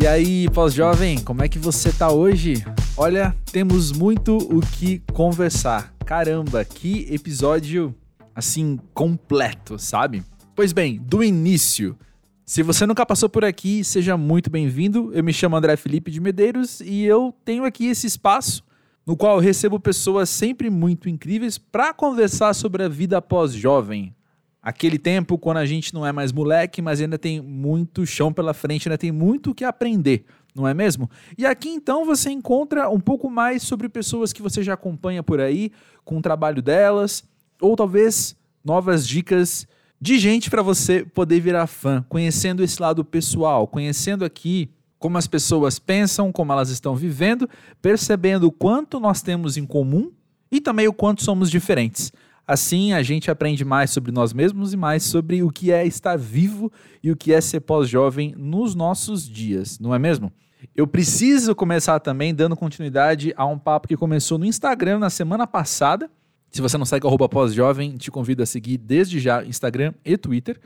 E aí, pós-jovem, como é que você tá hoje? Olha, temos muito o que conversar. Caramba, que episódio assim completo, sabe? Pois bem, do início. Se você nunca passou por aqui, seja muito bem-vindo. Eu me chamo André Felipe de Medeiros e eu tenho aqui esse espaço no qual eu recebo pessoas sempre muito incríveis para conversar sobre a vida pós-jovem, aquele tempo quando a gente não é mais moleque, mas ainda tem muito chão pela frente, ainda tem muito o que aprender, não é mesmo? E aqui então você encontra um pouco mais sobre pessoas que você já acompanha por aí, com o trabalho delas, ou talvez novas dicas de gente para você poder virar fã, conhecendo esse lado pessoal, conhecendo aqui como as pessoas pensam, como elas estão vivendo, percebendo o quanto nós temos em comum e também o quanto somos diferentes. Assim, a gente aprende mais sobre nós mesmos e mais sobre o que é estar vivo e o que é ser pós-jovem nos nossos dias, não é mesmo? Eu preciso começar também dando continuidade a um papo que começou no Instagram na semana passada. Se você não segue o pós-jovem, te convido a seguir desde já Instagram e Twitter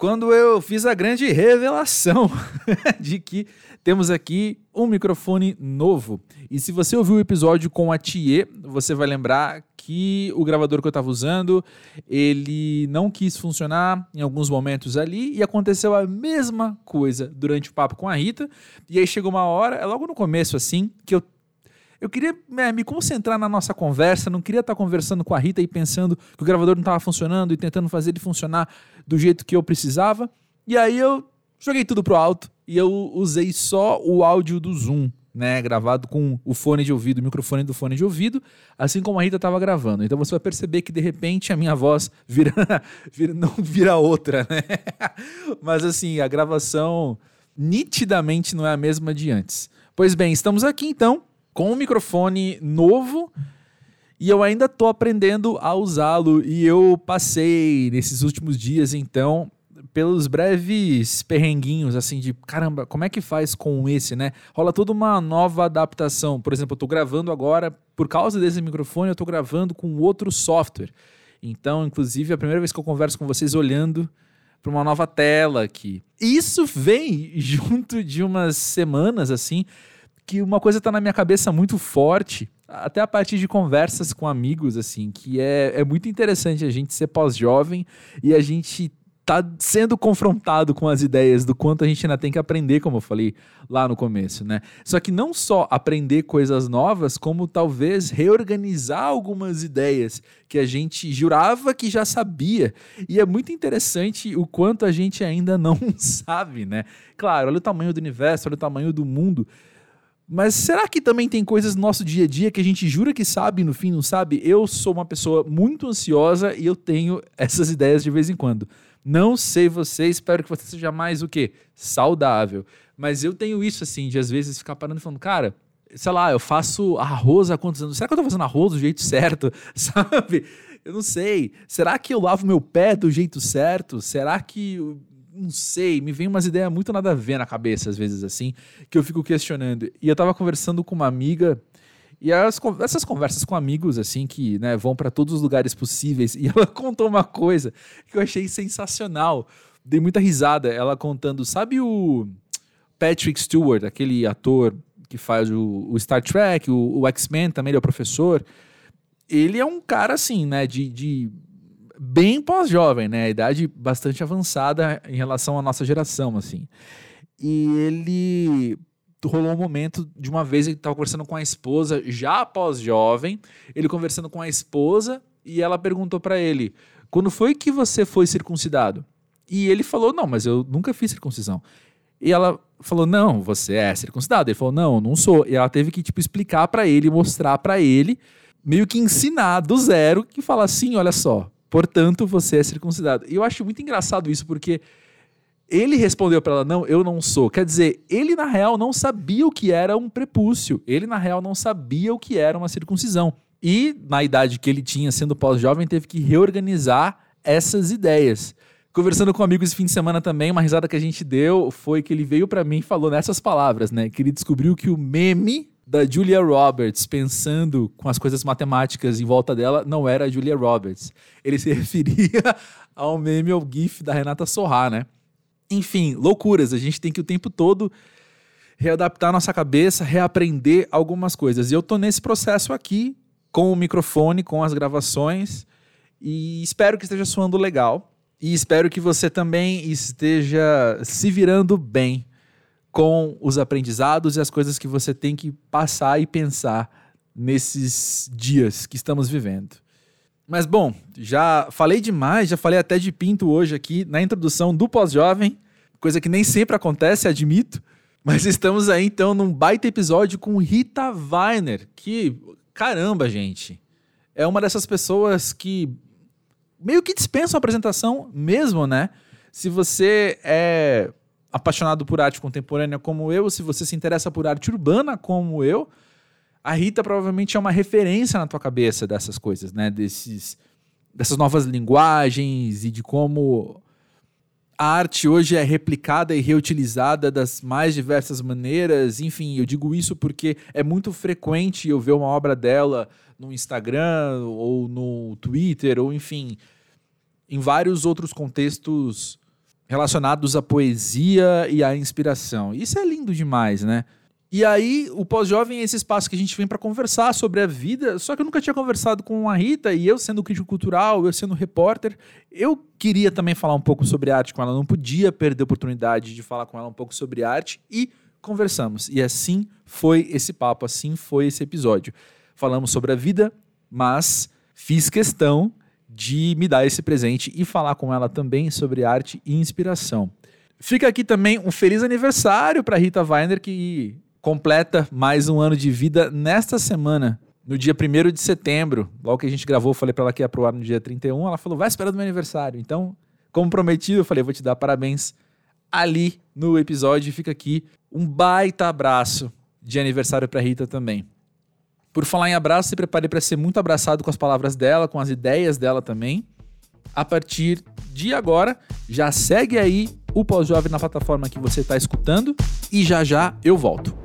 quando eu fiz a grande revelação de que temos aqui um microfone novo. E se você ouviu o episódio com a Thier, você vai lembrar que o gravador que eu estava usando, ele não quis funcionar em alguns momentos ali e aconteceu a mesma coisa durante o papo com a Rita. E aí chegou uma hora, é logo no começo assim, que eu eu queria é, me concentrar na nossa conversa, não queria estar conversando com a Rita e pensando que o gravador não estava funcionando e tentando fazer ele funcionar do jeito que eu precisava. E aí eu joguei tudo pro alto e eu usei só o áudio do Zoom, né, gravado com o fone de ouvido, o microfone do fone de ouvido, assim como a Rita estava gravando. Então você vai perceber que de repente a minha voz vira, vira não vira outra, né? Mas assim, a gravação nitidamente não é a mesma de antes. Pois bem, estamos aqui então com um microfone novo e eu ainda tô aprendendo a usá-lo e eu passei nesses últimos dias então pelos breves perrenguinhos assim de caramba, como é que faz com esse, né? Rola toda uma nova adaptação. Por exemplo, eu tô gravando agora por causa desse microfone, eu tô gravando com outro software. Então, inclusive, é a primeira vez que eu converso com vocês olhando para uma nova tela aqui. Isso vem junto de umas semanas assim que uma coisa está na minha cabeça muito forte, até a partir de conversas com amigos, assim, que é, é muito interessante a gente ser pós-jovem e a gente tá sendo confrontado com as ideias do quanto a gente ainda tem que aprender, como eu falei lá no começo, né? Só que não só aprender coisas novas, como talvez reorganizar algumas ideias que a gente jurava que já sabia. E é muito interessante o quanto a gente ainda não sabe, né? Claro, olha o tamanho do universo, olha o tamanho do mundo. Mas será que também tem coisas no nosso dia a dia que a gente jura que sabe e no fim não sabe? Eu sou uma pessoa muito ansiosa e eu tenho essas ideias de vez em quando. Não sei você, espero que você seja mais o quê? Saudável. Mas eu tenho isso assim, de às vezes ficar parando e falando, cara, sei lá, eu faço arroz há quantos anos? Será que eu tô fazendo arroz do jeito certo? Sabe? Eu não sei. Será que eu lavo meu pé do jeito certo? Será que não sei, me vem umas ideias muito nada a ver na cabeça, às vezes, assim, que eu fico questionando. E eu tava conversando com uma amiga, e as, essas conversas com amigos, assim, que né, vão para todos os lugares possíveis, e ela contou uma coisa que eu achei sensacional. Dei muita risada, ela contando, sabe o Patrick Stewart, aquele ator que faz o, o Star Trek, o, o X-Men também, ele é o professor. Ele é um cara, assim, né, de, de bem pós-jovem, né? A idade bastante avançada em relação à nossa geração, assim. E ele rolou um momento de uma vez ele estava conversando com a esposa, já pós-jovem, ele conversando com a esposa e ela perguntou para ele: "Quando foi que você foi circuncidado?" E ele falou: "Não, mas eu nunca fiz circuncisão." E ela falou: "Não, você é circuncidado." Ele falou: "Não, não sou." E ela teve que tipo explicar para ele, mostrar para ele, meio que ensinar do zero que fala assim, olha só, Portanto, você é circuncidado. E eu acho muito engraçado isso, porque ele respondeu para ela: Não, eu não sou. Quer dizer, ele na real não sabia o que era um prepúcio. Ele na real não sabia o que era uma circuncisão. E na idade que ele tinha, sendo pós-jovem, teve que reorganizar essas ideias. Conversando com um amigo esse fim de semana também, uma risada que a gente deu foi que ele veio para mim e falou nessas palavras, né? Que ele descobriu que o meme da Julia Roberts pensando com as coisas matemáticas em volta dela não era a Julia Roberts. Ele se referia ao meme ou GIF da Renata Sorrá, né? Enfim, loucuras. A gente tem que o tempo todo readaptar nossa cabeça, reaprender algumas coisas. E eu tô nesse processo aqui, com o microfone, com as gravações, e espero que esteja soando legal. E espero que você também esteja se virando bem com os aprendizados e as coisas que você tem que passar e pensar nesses dias que estamos vivendo. Mas bom, já falei demais, já falei até de pinto hoje aqui na introdução do pós-jovem, coisa que nem sempre acontece, admito. Mas estamos aí então num baita episódio com Rita Weiner, que, caramba, gente, é uma dessas pessoas que meio que dispensa uma apresentação mesmo, né? Se você é apaixonado por arte contemporânea como eu, se você se interessa por arte urbana como eu, a Rita provavelmente é uma referência na tua cabeça dessas coisas, né? Desses, dessas novas linguagens e de como a arte hoje é replicada e reutilizada das mais diversas maneiras. Enfim, eu digo isso porque é muito frequente eu ver uma obra dela no Instagram ou no Twitter, ou enfim, em vários outros contextos relacionados à poesia e à inspiração. Isso é lindo demais, né? E aí, o pós-jovem é esse espaço que a gente vem para conversar sobre a vida, só que eu nunca tinha conversado com a Rita, e eu sendo crítico cultural, eu sendo repórter, eu queria também falar um pouco sobre arte com ela, não podia perder a oportunidade de falar com ela um pouco sobre arte, e conversamos. E assim foi esse papo, assim foi esse episódio. Falamos sobre a vida, mas fiz questão de me dar esse presente e falar com ela também sobre arte e inspiração. Fica aqui também um feliz aniversário para Rita Weiner, que completa mais um ano de vida nesta semana, no dia 1 de setembro. Logo que a gente gravou, falei para ela que ia pro ar no dia 31. Ela falou, vai esperando meu aniversário. Então, como prometido, eu falei, vou te dar parabéns ali no episódio. Fica aqui um baita abraço de aniversário para Rita também. Por falar em abraço, se prepare para ser muito abraçado com as palavras dela, com as ideias dela também. A partir de agora, já segue aí o Pós-Jovem na plataforma que você está escutando e já já eu volto.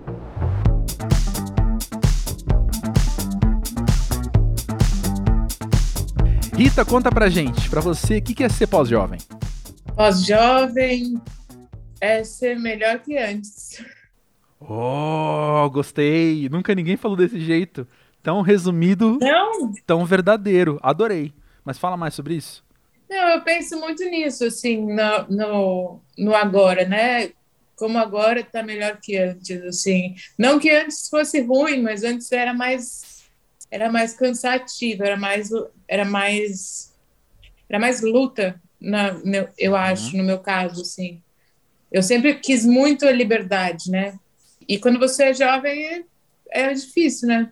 Rita, conta pra gente, pra você, o que é ser pós-jovem? Pós-jovem é ser melhor que antes. Oh, gostei! Nunca ninguém falou desse jeito. Tão resumido, Não, tão verdadeiro. Adorei. Mas fala mais sobre isso. não, eu penso muito nisso, assim, no, no, no agora, né? Como agora tá melhor que antes, assim. Não que antes fosse ruim, mas antes era mais era mais cansativo, era mais era mais era mais luta, na, eu acho, no meu caso, assim. Eu sempre quis muito a liberdade, né? E quando você é jovem é, é difícil, né?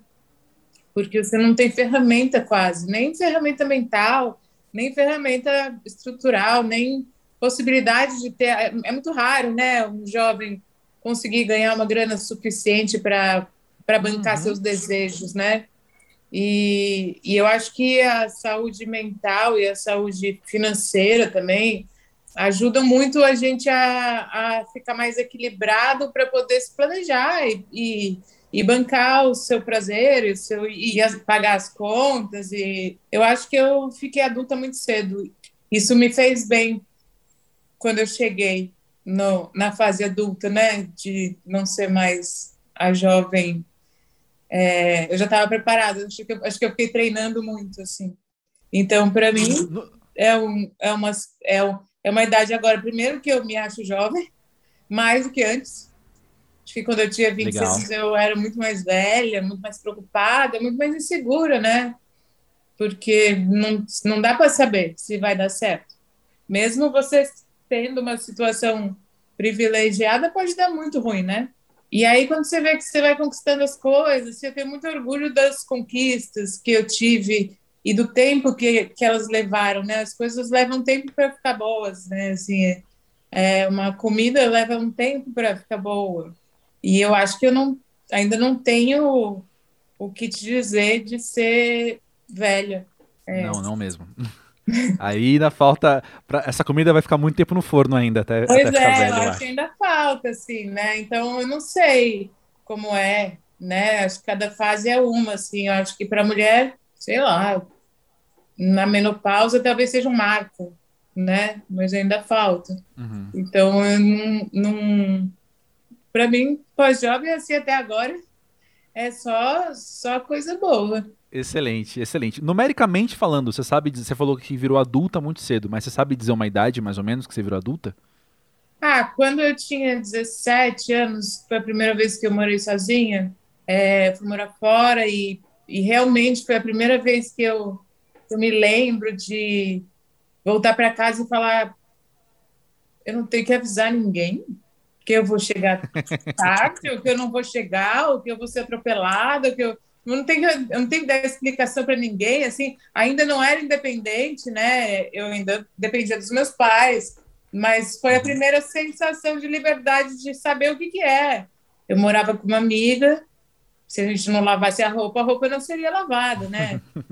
Porque você não tem ferramenta quase, nem ferramenta mental, nem ferramenta estrutural, nem possibilidade de ter. É, é muito raro, né? Um jovem conseguir ganhar uma grana suficiente para para bancar Uhum. seus desejos, né? E, e eu acho que a saúde mental e a saúde financeira também ajudam muito a gente a, a ficar mais equilibrado para poder se planejar e, e, e bancar o seu prazer e, o seu, e as- pagar as contas. E eu acho que eu fiquei adulta muito cedo. Isso me fez bem quando eu cheguei no, na fase adulta, né? De não ser mais a jovem. É, eu já estava preparada, acho que, eu, acho que eu fiquei treinando muito, assim. Então, para mim, é, um, é, uma, é, um, é uma idade agora, primeiro que eu me acho jovem, mais do que antes. Acho que quando eu tinha 26 eu era muito mais velha, muito mais preocupada, muito mais insegura, né? Porque não, não dá para saber se vai dar certo. Mesmo você tendo uma situação privilegiada, pode dar muito ruim, né? E aí, quando você vê que você vai conquistando as coisas, eu tenho muito orgulho das conquistas que eu tive e do tempo que, que elas levaram, né? As coisas levam tempo para ficar boas, né? Assim, é, uma comida leva um tempo para ficar boa. E eu acho que eu não, ainda não tenho o que te dizer de ser velha. É. Não, não mesmo. Aí ainda falta. pra- Essa comida vai ficar muito tempo no forno ainda, até, Pois até é, velho, eu acho. que ainda falta, assim, né? Então eu não sei como é, né? Acho que cada fase é uma, assim. Eu acho que para mulher, sei lá, na menopausa talvez seja um marco, né? Mas ainda falta. Uhum. Então eu não, não, para mim, pós-jovem, assim, até agora, é só, só coisa boa. Excelente, excelente. Numericamente falando, você sabe, você falou que virou adulta muito cedo, mas você sabe dizer uma idade mais ou menos que você virou adulta? Ah, quando eu tinha 17 anos, foi a primeira vez que eu morei sozinha, é, fui morar fora e, e realmente foi a primeira vez que eu, eu me lembro de voltar para casa e falar: eu não tenho que avisar ninguém que eu vou chegar tarde, ou que eu não vou chegar, ou que eu vou ser atropelada, ou que eu eu não tenho, eu não tenho que dar explicação para ninguém, assim, ainda não era independente, né? Eu ainda dependia dos meus pais, mas foi a uhum. primeira sensação de liberdade de saber o que, que é. Eu morava com uma amiga, se a gente não lavasse a roupa, a roupa não seria lavada, né?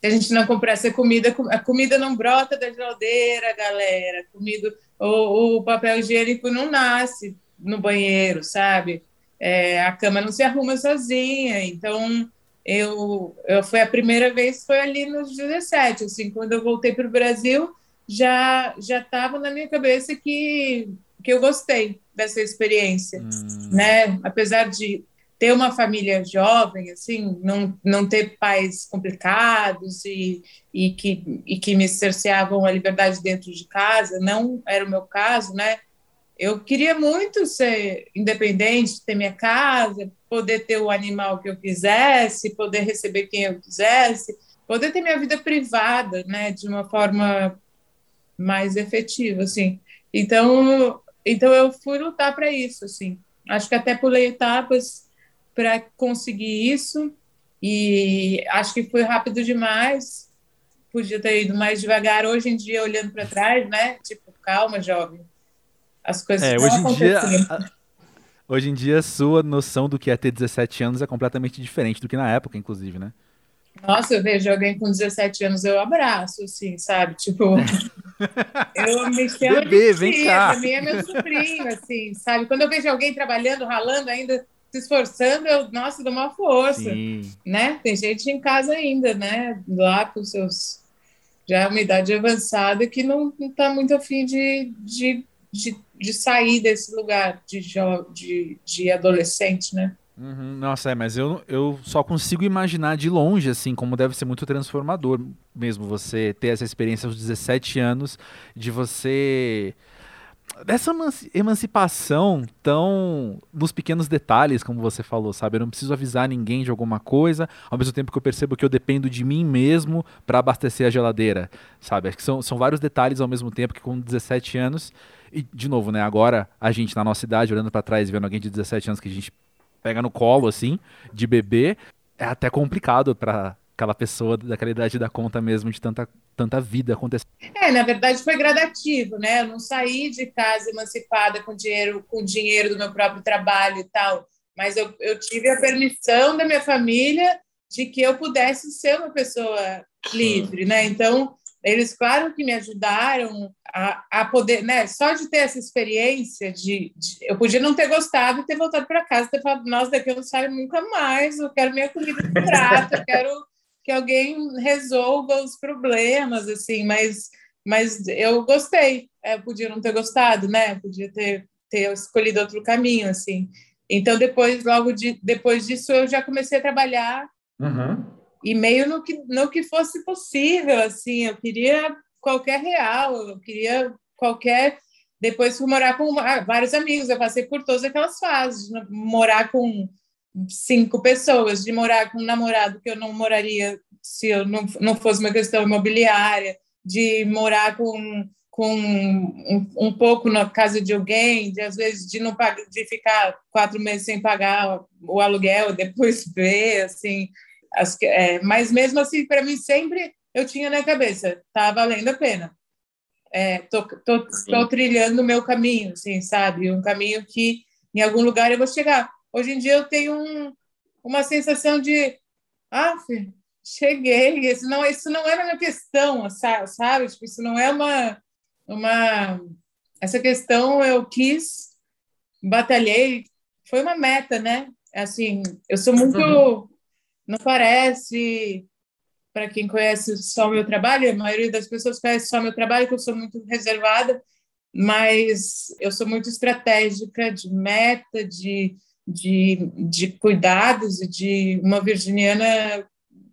Se a gente não comprasse a comida, a comida não brota da geladeira, galera. Comida, o, o papel higiênico não nasce no banheiro, sabe? é, a cama não se arruma sozinha. Então, eu, eu foi a primeira vez foi ali nos 17, assim, quando eu voltei para o Brasil, já já estava na minha cabeça que que eu gostei dessa experiência, hum. né? Apesar de ter uma família jovem, assim, não, não ter pais complicados e, e, que, e que me cerceavam a liberdade dentro de casa, não era o meu caso, né? Eu queria muito ser independente, ter minha casa, poder ter o animal que eu quisesse, poder receber quem eu quisesse, poder ter minha vida privada, né, de uma forma mais efetiva, assim. Então, então eu fui lutar para isso, assim. Acho que até pulei etapas para conseguir isso e acho que foi rápido demais. Podia ter ido mais devagar. Hoje em dia, olhando para trás, né? Tipo, calma, jovem as coisas é, hoje em dia Hoje em dia, a sua noção do que é ter 17 anos é completamente diferente do que na época, inclusive, né? Nossa, eu vejo alguém com 17 anos, eu abraço, assim, sabe? Tipo, eu me chamo Bebê, de tia, pra mim é meu sobrinho, assim, sabe? Quando eu vejo alguém trabalhando, ralando, ainda se esforçando, eu, nossa, dou uma força, Sim. né? Tem gente em casa ainda, né? Lá com seus... Já é uma idade avançada que não, não tá muito afim de, de, de de sair desse lugar de, de, de adolescente, né? Uhum, nossa, é, mas eu, eu só consigo imaginar de longe, assim, como deve ser muito transformador mesmo você ter essa experiência aos 17 anos, de você. Dessa emancipação tão. nos pequenos detalhes, como você falou, sabe? Eu não preciso avisar ninguém de alguma coisa, ao mesmo tempo que eu percebo que eu dependo de mim mesmo para abastecer a geladeira, sabe? Acho que são, são vários detalhes ao mesmo tempo que com 17 anos e, de novo, né? Agora, a gente na nossa idade, olhando para trás, vendo alguém de 17 anos que a gente pega no colo, assim, de bebê, é até complicado para aquela pessoa daquela idade da conta mesmo de tanta, tanta vida acontecer. É, na verdade foi gradativo, né? Eu não saí de casa emancipada com dinheiro, com dinheiro do meu próprio trabalho e tal, mas eu, eu tive a permissão da minha família de que eu pudesse ser uma pessoa livre, né? Então, eles, claro que me ajudaram a, a poder, né? Só de ter essa experiência de, de eu podia não ter gostado e ter voltado para casa, ter falado, nossa, daqui eu não saio nunca mais, eu quero minha comida de prato, eu quero que alguém resolva os problemas, assim, mas, mas eu gostei, é, eu podia não ter gostado, né? Podia ter, ter escolhido outro caminho, assim. Então, depois, logo de, depois disso, eu já comecei a trabalhar uhum e meio no que, no que fosse possível, assim, eu queria qualquer real, eu queria qualquer... Depois fui morar com vários amigos, eu passei por todas aquelas fases, de morar com cinco pessoas, de morar com um namorado que eu não moraria se eu não, não fosse uma questão imobiliária, de morar com, com um, um pouco na casa de alguém, de às vezes de não pagar, de ficar quatro meses sem pagar o aluguel, depois ver, assim, as, é, mas mesmo assim, para mim, sempre eu tinha na cabeça, tá valendo a pena. É, tô, tô, tô trilhando o meu caminho, assim, sabe? Um caminho que em algum lugar eu vou chegar. Hoje em dia eu tenho um, uma sensação de, ah, cheguei. Isso não, isso não era uma questão, sabe? Tipo, isso não é uma, uma. Essa questão eu quis, batalhei, foi uma meta, né? Assim, eu sou muito uhum. Não parece, para quem conhece só o meu trabalho, a maioria das pessoas conhece só o meu trabalho, que eu sou muito reservada. mas eu sou muito estratégica de meta, de, de, de cuidados e de uma virginiana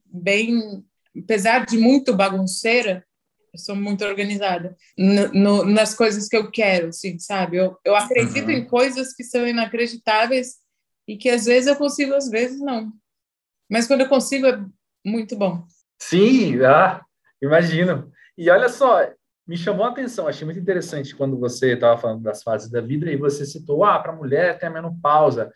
bem, apesar de muito bagunceira, eu sou muito organizada no, no, nas coisas que eu quero, assim, sabe? Eu, eu acredito uhum. em coisas que são inacreditáveis e que às vezes eu consigo, às vezes não. Mas quando eu consigo é muito bom. Sim, ah, imagino. E olha só, me chamou a atenção, achei muito interessante quando você estava falando das fases da vida e você citou, ah, para a mulher tem a menopausa.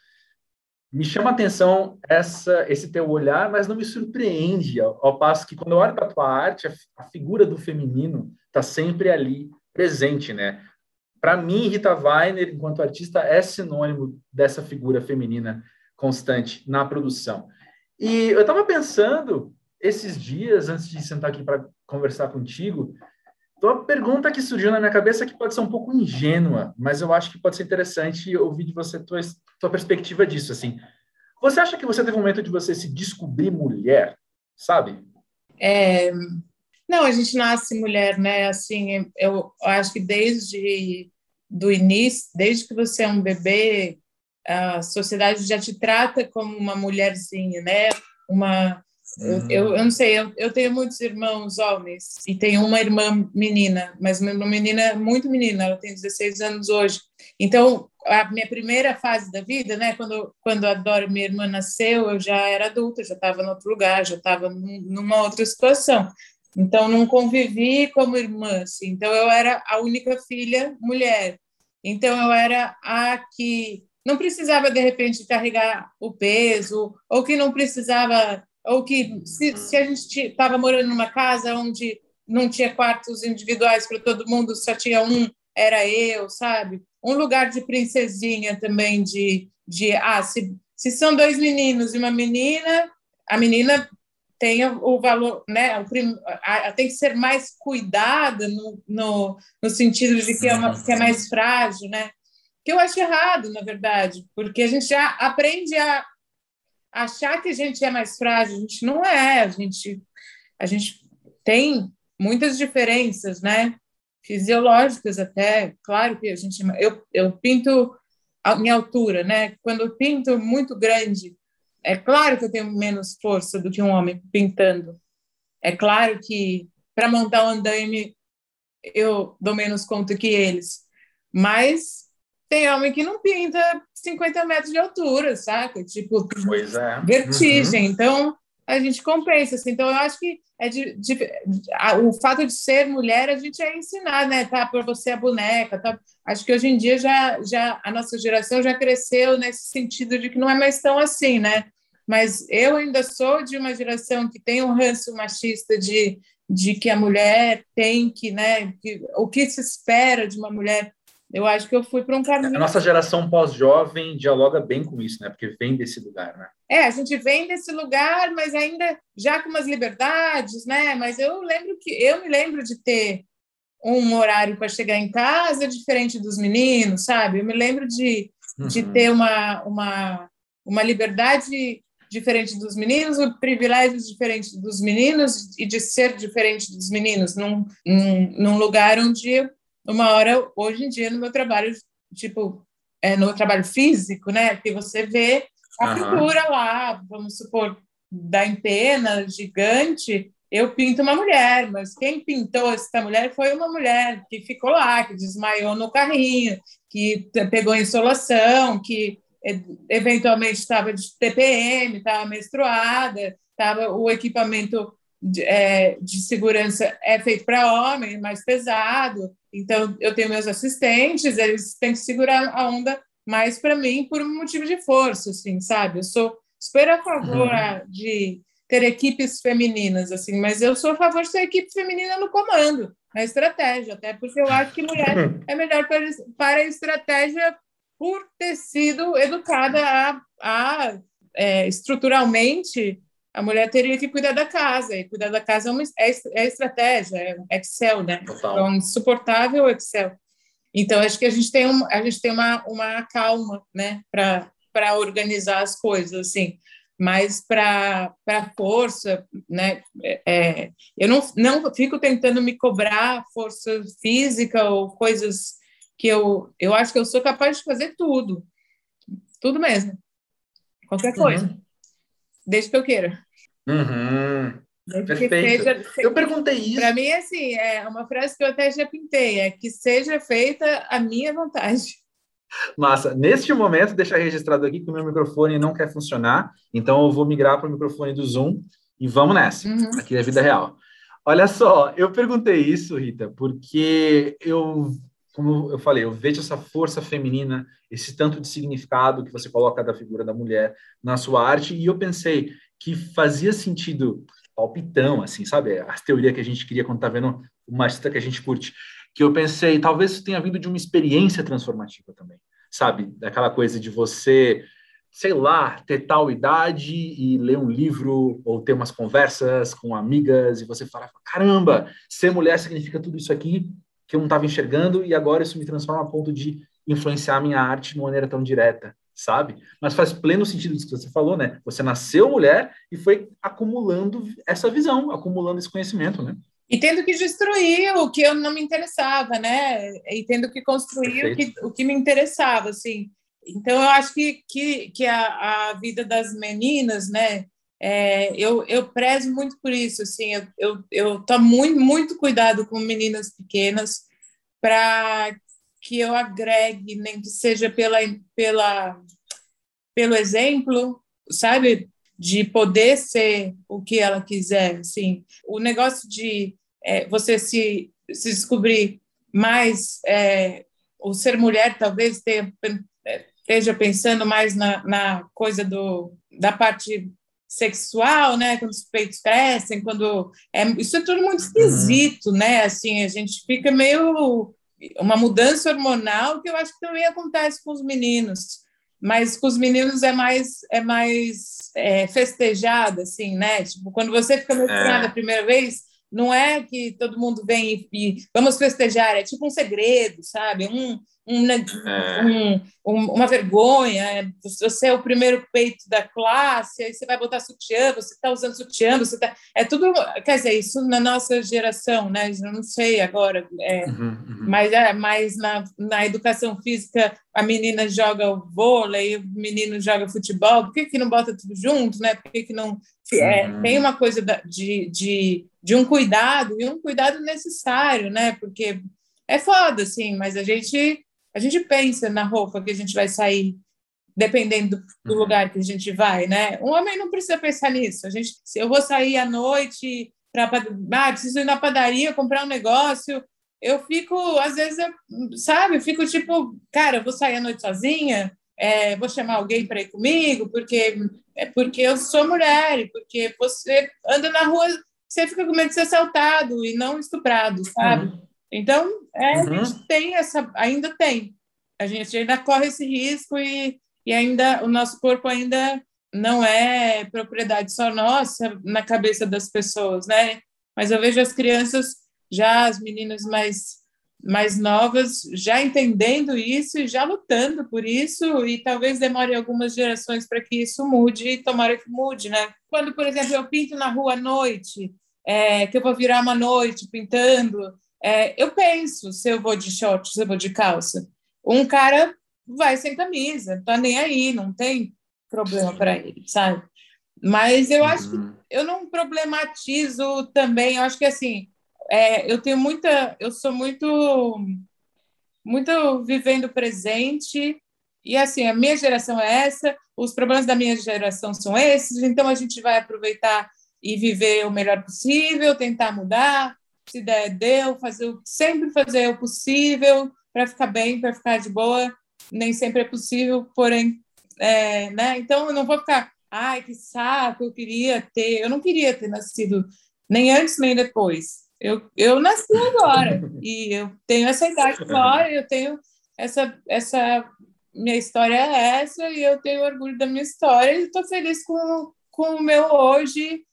Me chama a atenção essa, esse teu olhar, mas não me surpreende, ao, ao passo que quando eu olho para a tua arte, a, a figura do feminino está sempre ali presente, né? Para mim, Rita Weiner, enquanto artista, é sinônimo dessa figura feminina constante na produção. E eu estava pensando esses dias, antes de sentar aqui para conversar contigo, uma pergunta que surgiu na minha cabeça que pode ser um pouco ingênua, mas eu acho que pode ser interessante ouvir de você tua, tua perspectiva disso. Assim, você acha que você teve um momento de você se descobrir mulher, sabe? É, não, a gente nasce mulher, né? Assim, eu, acho que desde do início, desde que você é um bebê, a sociedade já te trata como uma mulherzinha, né? Uma uhum. eu, eu, não sei, eu, eu tenho muitos irmãos homens e tenho uma irmã menina, mas uma menina muito menina, ela tem 16 anos hoje. Então, a minha primeira fase da vida, né, quando, quando a Dora, minha irmã, nasceu, eu já era adulta, já estava em outro lugar, já estava numa outra situação. Então, não convivi como irmã, assim. Então, eu era a única filha mulher. Então, eu era a que não precisava, de repente, carregar o peso, ou que não precisava ou que se, se a gente estava morando numa casa onde não tinha quartos individuais para todo mundo, só tinha um, era eu, sabe? Um lugar de princesinha também, de, de ah, se, se são dois meninos e uma menina, a menina tem o valor, né? O prim, a, tem que ser mais cuidada no, no, no sentido de que é, uma, que é mais frágil, né? Que eu acho errado, na verdade, porque a gente já aprende a achar que a gente é mais frágil, a gente não é, a gente, a gente tem muitas diferenças, né? Fisiológicas até, claro que a gente, eu, eu pinto em altura, né? Quando eu pinto muito grande, é claro que eu tenho menos força do que um homem pintando. É claro que para montar um andaime eu dou menos conta que eles, mas tem homem que não pinta 50 metros de altura, saca? Tipo, é. vertigem. Uhum. Então, a gente compensa. Assim. Então, eu acho que é de, de, a, o fato de ser mulher, a gente é ensinar, né? Tá, para você a boneca. Tá? Acho que hoje em dia já, já a nossa geração já cresceu nesse sentido de que não é mais tão assim, né? Mas eu ainda sou de uma geração que tem um ranço machista de, de que a mulher tem que, né? Que, o que se espera de uma mulher eu acho que eu fui para um caminho. A nossa geração pós-jovem dialoga bem com isso, né? Porque vem desse lugar, né? É, a gente vem desse lugar, mas ainda já com umas liberdades, né? Mas eu lembro que eu me lembro de ter um horário para chegar em casa diferente dos meninos, sabe? Eu me lembro de, uhum. de ter uma, uma, uma liberdade diferente dos meninos, o privilégio diferente dos meninos e de ser diferente dos meninos, num, num, num lugar onde uma hora, hoje em dia, no meu trabalho, tipo, é, no meu trabalho físico, né? Que você vê a uhum. pintura lá, vamos supor, da empena gigante, eu pinto uma mulher, mas quem pintou essa mulher foi uma mulher que ficou lá, que desmaiou no carrinho, que pegou insolação, que eventualmente estava de TPM, estava menstruada, estava o equipamento de, é, de segurança é feito para homem, mais pesado. Então, eu tenho meus assistentes, eles têm que segurar a onda mais para mim por um motivo de força, assim, sabe? Eu sou super a favor uhum. de ter equipes femininas, assim, mas eu sou a favor de ter equipe feminina no comando, na estratégia, até porque eu acho que mulher é melhor para, para a estratégia por ter sido educada a, a é, estruturalmente a mulher teria que cuidar da casa, e cuidar da casa é, uma, é, é estratégia, é Excel, né? Total. Então, insuportável Excel. Então, acho que a gente tem, um, a gente tem uma, uma calma, né, para organizar as coisas, assim. Mas para força, né, é, é, eu não, não fico tentando me cobrar força física ou coisas que eu, eu acho que eu sou capaz de fazer tudo. Tudo mesmo. Qualquer coisa. Uhum. Desde que eu queira. Uhum. Perfeito. Seja, eu perguntei isso. Para mim, assim, é uma frase que eu até já pintei, é que seja feita a minha vontade. Massa. Neste momento, deixa registrado aqui que o meu microfone não quer funcionar, então eu vou migrar para o microfone do Zoom e vamos nessa. Uhum. Aqui é a vida real. Olha só, eu perguntei isso, Rita, porque eu, como eu falei, eu vejo essa força feminina, esse tanto de significado que você coloca da figura da mulher na sua arte, e eu pensei que fazia sentido palpitão, assim, sabe? A teoria que a gente queria quando tá vendo uma artista que a gente curte. Que eu pensei, talvez isso tenha vindo de uma experiência transformativa também, sabe? Daquela coisa de você, sei lá, ter tal idade e ler um livro ou ter umas conversas com amigas e você falar, caramba, ser mulher significa tudo isso aqui que eu não estava enxergando e agora isso me transforma a ponto de influenciar a minha arte de uma maneira tão direta sabe? Mas faz pleno sentido isso que você falou, né? Você nasceu mulher e foi acumulando essa visão, acumulando esse conhecimento, né? E tendo que destruir o que eu não me interessava, né? E tendo que construir o que, o que me interessava, assim. Então, eu acho que, que, que a, a vida das meninas, né? É, eu, eu prezo muito por isso, assim. Eu, eu, eu tomo muito, muito cuidado com meninas pequenas para que eu agregue, nem que seja pela, pela, pelo exemplo, sabe? De poder ser o que ela quiser, assim. O negócio de é, você se, se descobrir mais, é, ser mulher talvez tenha, é, esteja pensando mais na, na coisa do, da parte sexual, né? Quando os peitos crescem, quando é, isso é tudo muito esquisito, uhum. né? Assim, a gente fica meio uma mudança hormonal que eu acho que também acontece com os meninos, mas com os meninos é mais é mais é, festejado, assim, né? Tipo, quando você fica menstruada é. a primeira vez, não é que todo mundo vem e, e, vamos festejar, é tipo um segredo, sabe? Um, um, né, é. um, um, uma vergonha. É, você é o primeiro peito da classe, aí você vai botar sutiã, você está usando sutiã, você tá, é tudo, quer dizer, isso na nossa geração, né? Eu não sei agora, é, uhum, uhum. mas é, mas na, na educação física a menina joga vôlei, o menino joga futebol, por que, que não bota tudo junto, né? Por que, que não é, uhum. tem uma coisa de, de, de um cuidado e um cuidado necessário, né? Porque é foda, assim, mas a gente a gente pensa na roupa que a gente vai sair, dependendo do, uhum. lugar que a gente vai, né? Um homem não precisa pensar nisso. A gente, se eu vou sair à noite para ah, preciso ir na padaria comprar um negócio, eu fico, às vezes, eu, sabe, eu fico tipo, cara, eu vou sair à noite sozinha, é, vou chamar alguém para ir comigo, porque é porque eu sou mulher, e porque você anda na rua, você fica com medo de ser assaltado e não estuprado, sabe? Uhum. Então, é, uhum. a gente tem essa, ainda tem. A gente ainda corre esse risco e, e ainda o nosso corpo ainda não é propriedade só nossa na cabeça das pessoas, né? Mas eu vejo as crianças, já as meninas mais mais novas, já entendendo isso e já lutando por isso, e talvez demore algumas gerações para que isso mude, e tomara que mude, né? Quando, por exemplo, eu pinto na rua à noite, é, que eu vou virar uma noite pintando, é, eu penso se eu vou de short, se eu vou de calça. Um cara vai sem camisa, tá nem aí, não tem problema para ele, sabe? Mas eu acho que uhum. eu não problematizo também, eu acho que assim, é, eu tenho muita, eu sou muito, muito vivendo presente, e assim, a minha geração é essa, os problemas da minha geração são esses, então a gente vai aproveitar e viver o melhor possível, tentar mudar, se der, deu, fazer, sempre fazer o possível para ficar bem, para ficar de boa. Nem sempre é possível, porém, é, né? Então eu não vou ficar, ai, que saco, eu queria ter, eu não queria ter nascido nem antes nem depois. Eu, eu nasci agora e eu tenho essa idade agora, eu tenho essa, essa minha história é essa e eu tenho orgulho da minha história e estou feliz com, com o meu hoje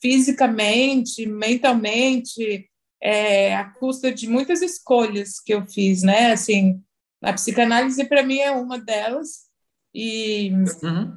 fisicamente, mentalmente, é, à custa de muitas escolhas que eu fiz, né? Assim, a psicanálise para mim é uma delas e uhum.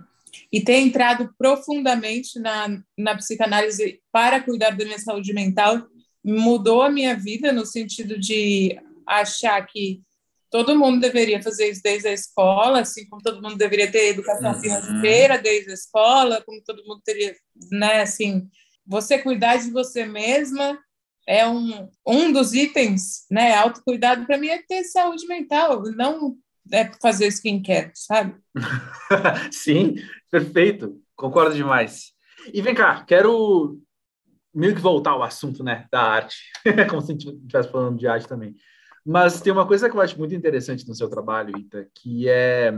e ter entrado profundamente na, na psicanálise para cuidar da minha saúde mental mudou a minha vida no sentido de achar que todo mundo deveria fazer isso desde a escola, assim como todo mundo deveria ter educação uhum. financeira desde a escola, como todo mundo teria, né, assim, você cuidar de você mesma é um, um dos itens, né, autocuidado para mim é ter saúde mental, não é fazer skincare, sabe? Sim, perfeito, concordo demais. E vem cá, quero meio que voltar ao assunto, né, da arte, como se a gente estivesse falando de arte também. Mas tem uma coisa que eu acho muito interessante no seu trabalho, Ita, que é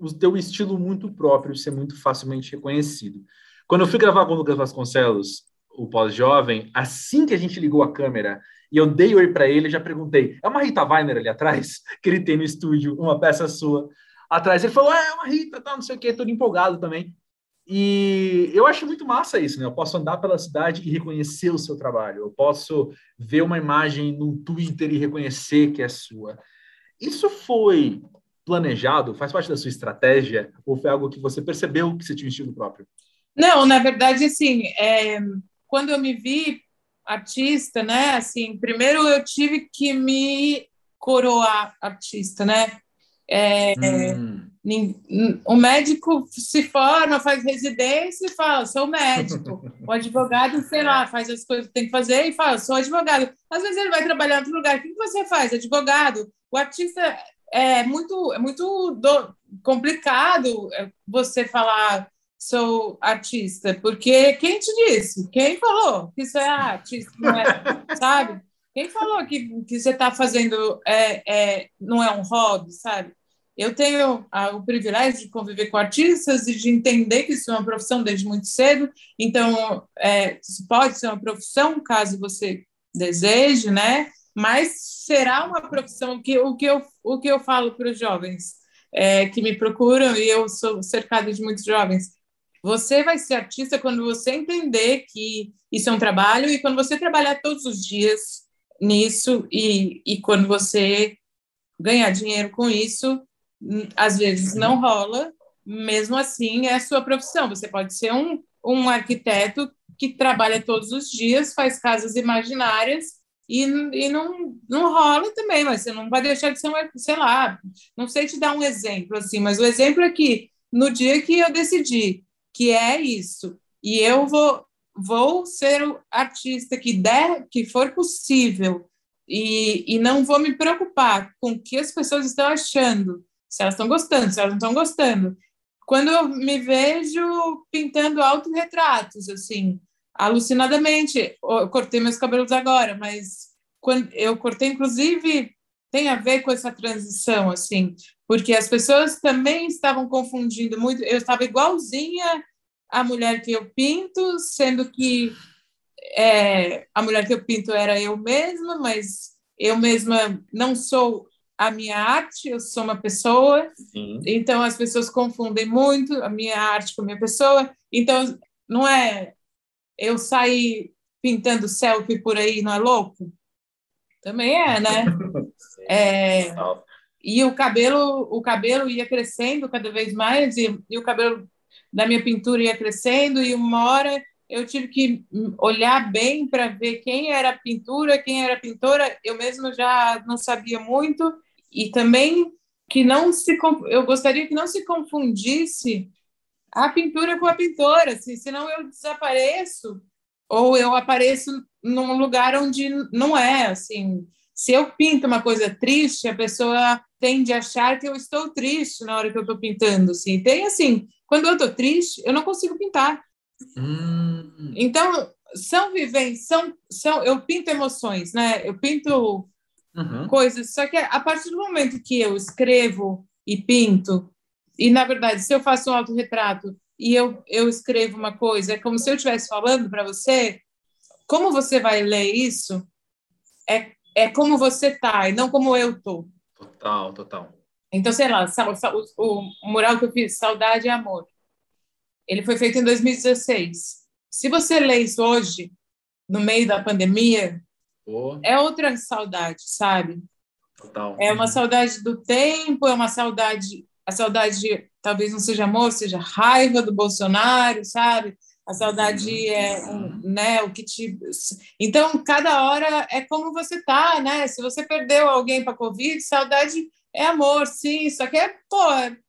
o teu estilo muito próprio ser muito facilmente reconhecido. Quando eu fui gravar com o Lucas Vasconcelos, o pós-jovem, assim que a gente ligou a câmera e eu dei oi para ele, já perguntei: é uma Rita Weiner ali atrás? Que ele tem no estúdio, uma peça sua atrás. Ele falou: é, é uma Rita, tá, não sei o quê, todo empolgado também. E eu acho muito massa isso, né? Eu posso andar pela cidade e reconhecer o seu trabalho. Eu posso ver uma imagem no Twitter e reconhecer que é sua. Isso foi planejado? Faz parte da sua estratégia? Ou foi algo que você percebeu que você tinha um estilo próprio? Não, na verdade, assim, é, quando eu me vi artista, né? Assim, primeiro eu tive que me coroar artista, né? É, hum. O médico se forma, faz residência e fala, sou médico. O advogado, sei lá, faz as coisas que tem que fazer e fala, sou advogado. Às vezes ele vai trabalhar em outro lugar. O que você faz? Advogado. O artista é muito, é muito do, complicado é, você falar sou artista, porque quem te disse? Quem falou que isso é artista? Não é, sabe? Quem falou que, que você está fazendo é, é, não é um hobby, sabe? Eu tenho a, o privilégio de conviver com artistas e de entender que isso é uma profissão desde muito cedo. Então, é, pode ser uma profissão, caso você deseje, né? Mas será uma profissão que o que eu, o que eu falo para os jovens é, que me procuram, e eu sou cercada de muitos jovens, você vai ser artista quando você entender que isso é um trabalho e quando você trabalhar todos os dias nisso e, e quando você ganhar dinheiro com isso às vezes não rola, mesmo assim é a sua profissão. Você pode ser um, um arquiteto que trabalha todos os dias, faz casas imaginárias e, e não, não rola também, mas você não vai deixar de ser um, sei lá, não sei te dar um exemplo assim, mas o exemplo é que no dia que eu decidi que é isso, e eu vou vou ser o artista que der, que for possível, e, e não vou me preocupar com o que as pessoas estão achando, se elas estão gostando, se elas não estão gostando. Quando eu me vejo pintando autorretratos, assim, alucinadamente, eu cortei meus cabelos agora, mas quando eu cortei, inclusive, tem a ver com essa transição, assim, porque as pessoas também estavam confundindo muito. Eu estava igualzinha à mulher que eu pinto, sendo que é, a mulher que eu pinto era eu mesma, mas eu mesma não sou a minha arte, eu sou uma pessoa, Sim. então as pessoas confundem muito a minha arte com a minha pessoa. Então, não é eu sair pintando selfie por aí, não é louco? Também é, né? é, e o cabelo, o cabelo ia crescendo cada vez mais, e, e o cabelo da minha pintura ia crescendo, e uma hora eu tive que olhar bem para ver quem era a pintura, quem era a pintora. Eu mesmo já não sabia muito, e também que não se eu gostaria que não se confundisse a pintura com a pintora, assim, senão eu desapareço ou eu apareço num lugar onde não é, assim. Se eu pinto uma coisa triste, a pessoa tende a achar que eu estou triste na hora que eu estou pintando, assim. Tem assim, quando eu estou triste, eu não consigo pintar. Hum. Então, são vivências, são, são, eu pinto emoções, né? Eu pinto uhum. coisas. Só que a partir do momento que eu escrevo e pinto, e na verdade, se eu faço um autorretrato e eu, eu escrevo uma coisa, é como se eu estivesse falando para você, como você vai ler isso é, é como você tá e não como eu tô. Total, total. Então, sei lá, o, o mural que eu fiz, Saudade e Amor, ele foi feito em 2016. Se você lê isso hoje, no meio da pandemia, é outra saudade, sabe? Total. É uma saudade do tempo, é uma saudade. A saudade de, talvez não seja amor, seja raiva do Bolsonaro, sabe? A saudade uhum. é né, o que te. Então, cada hora é como você tá, né? Se você perdeu alguém para Covid, saudade é amor, sim, só que é, pô,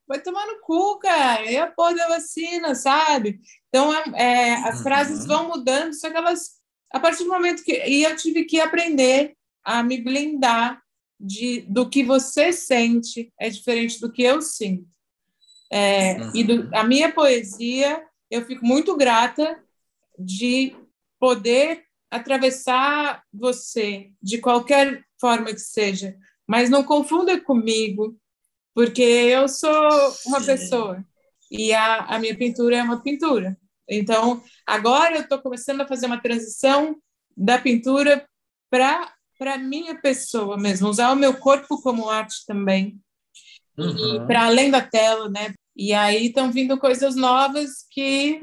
vai tomar no cu, cara, é a porra da vacina, sabe? Então, é, é as uhum. frases vão mudando, só que elas, a partir do momento que. E eu tive que aprender a me blindar de, do que você sente, é diferente do que eu sinto. É, uhum. E do, a minha poesia, eu fico muito grata de poder atravessar você de qualquer forma que seja, mas não confunda comigo, porque eu sou uma Sim. pessoa e a, a minha pintura é uma pintura. Então, agora eu estou começando a fazer uma transição da pintura para para minha pessoa mesmo, usar o meu corpo como arte também, uhum. para além da tela, né? E aí estão vindo coisas novas que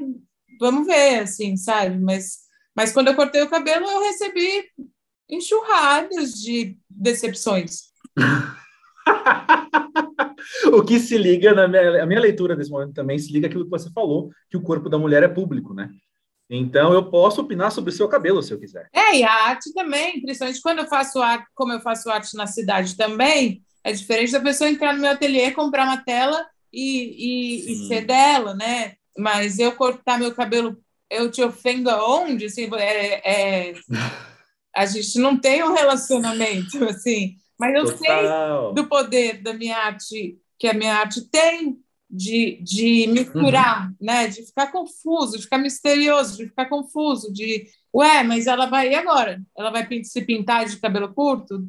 vamos ver, assim, sabe? Mas, mas quando eu cortei o cabelo, eu recebi enxurradas de decepções. o que se liga na minha, a minha leitura desse momento também se liga aquilo que você falou, que o corpo da mulher é público, né? Então eu posso opinar sobre o seu cabelo se eu quiser. É, e a arte também, principalmente quando eu faço arte, como eu faço arte na cidade também, é diferente da pessoa entrar no meu ateliê, comprar uma tela e, e, e ser dela, né? Mas eu cortar meu cabelo, eu te ofendo aonde? Assim, é, é... a gente não tem um relacionamento, assim. Mas eu Total. sei do poder da minha arte, que a minha arte tem de, de misturar, uhum. né? De ficar confuso, de ficar misterioso, de ficar confuso, de ué, mas ela vai e agora? Ela vai se pintar de cabelo curto?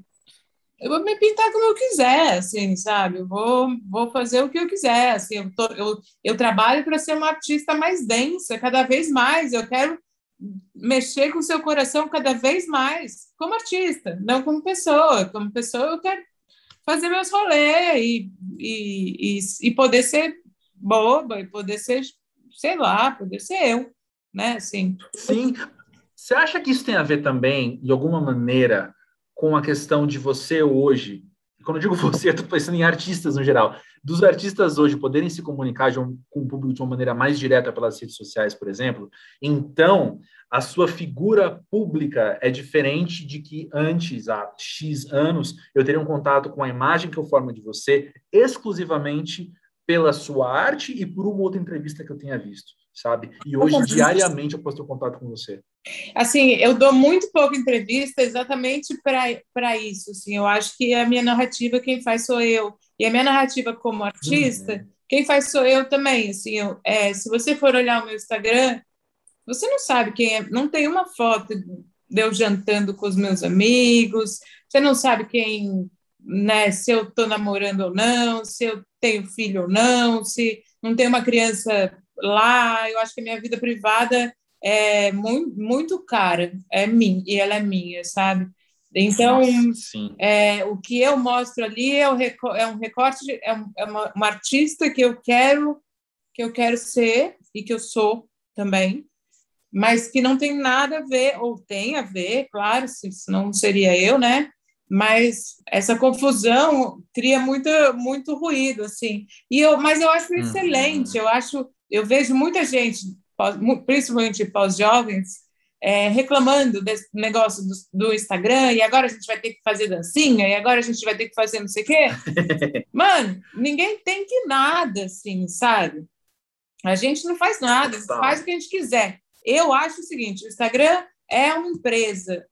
Eu vou me pintar como eu quiser, assim, sabe? Eu vou, vou fazer o que eu quiser, assim. Eu, tô, eu, eu trabalho para ser uma artista mais densa, cada vez mais. Eu quero mexer com o seu coração cada vez mais como artista, não como pessoa. Como pessoa, eu quero fazer meus rolês e, e, e, e poder ser boba, e poder ser, sei lá, poder ser eu, né? Assim. Sim. Você acha que isso tem a ver também, de alguma maneira, com a questão de você hoje? Quando eu digo você, eu estou pensando em artistas no geral dos artistas hoje poderem se comunicar um, com o público de uma maneira mais direta pelas redes sociais, por exemplo, então a sua figura pública é diferente de que antes, há X anos, eu teria um contato com a imagem que eu formo de você exclusivamente pela sua arte e por uma outra entrevista que eu tenha visto, sabe? E hoje, diariamente, eu posso ter contato com você. Assim, eu dou muito pouca entrevista exatamente para isso. Assim, eu acho que a minha narrativa, quem faz sou eu. E a minha narrativa como artista, uhum. quem faz sou eu também. Assim, eu, é, se você for olhar o meu Instagram, você não sabe quem é. Não tem uma foto de eu jantando com os meus amigos. Você não sabe quem, né? Se eu estou namorando ou não, se eu tenho filho ou não, se não tem uma criança lá. Eu acho que a minha vida privada é muito, muito cara. É minha e ela é minha, sabe? Então, é, o que eu mostro ali é, o, é um recorte, é, um, é uma, uma, artista que eu quero que eu quero ser e que eu sou também, mas que não tem nada a ver, ou tem a ver, claro, senão seria eu, né? Mas essa confusão cria muito, muito ruído, assim. E eu, mas eu acho uhum. excelente, eu acho, eu vejo muita gente, principalmente pós-jovens, é, reclamando desse negócio do, do, Instagram, e agora a gente vai ter que fazer dancinha, e agora a gente vai ter que fazer não sei o quê. Mano, ninguém tem que nada, assim, sabe? A gente não faz nada, faz o que a gente quiser. Eu acho o seguinte: o Instagram é uma empresa,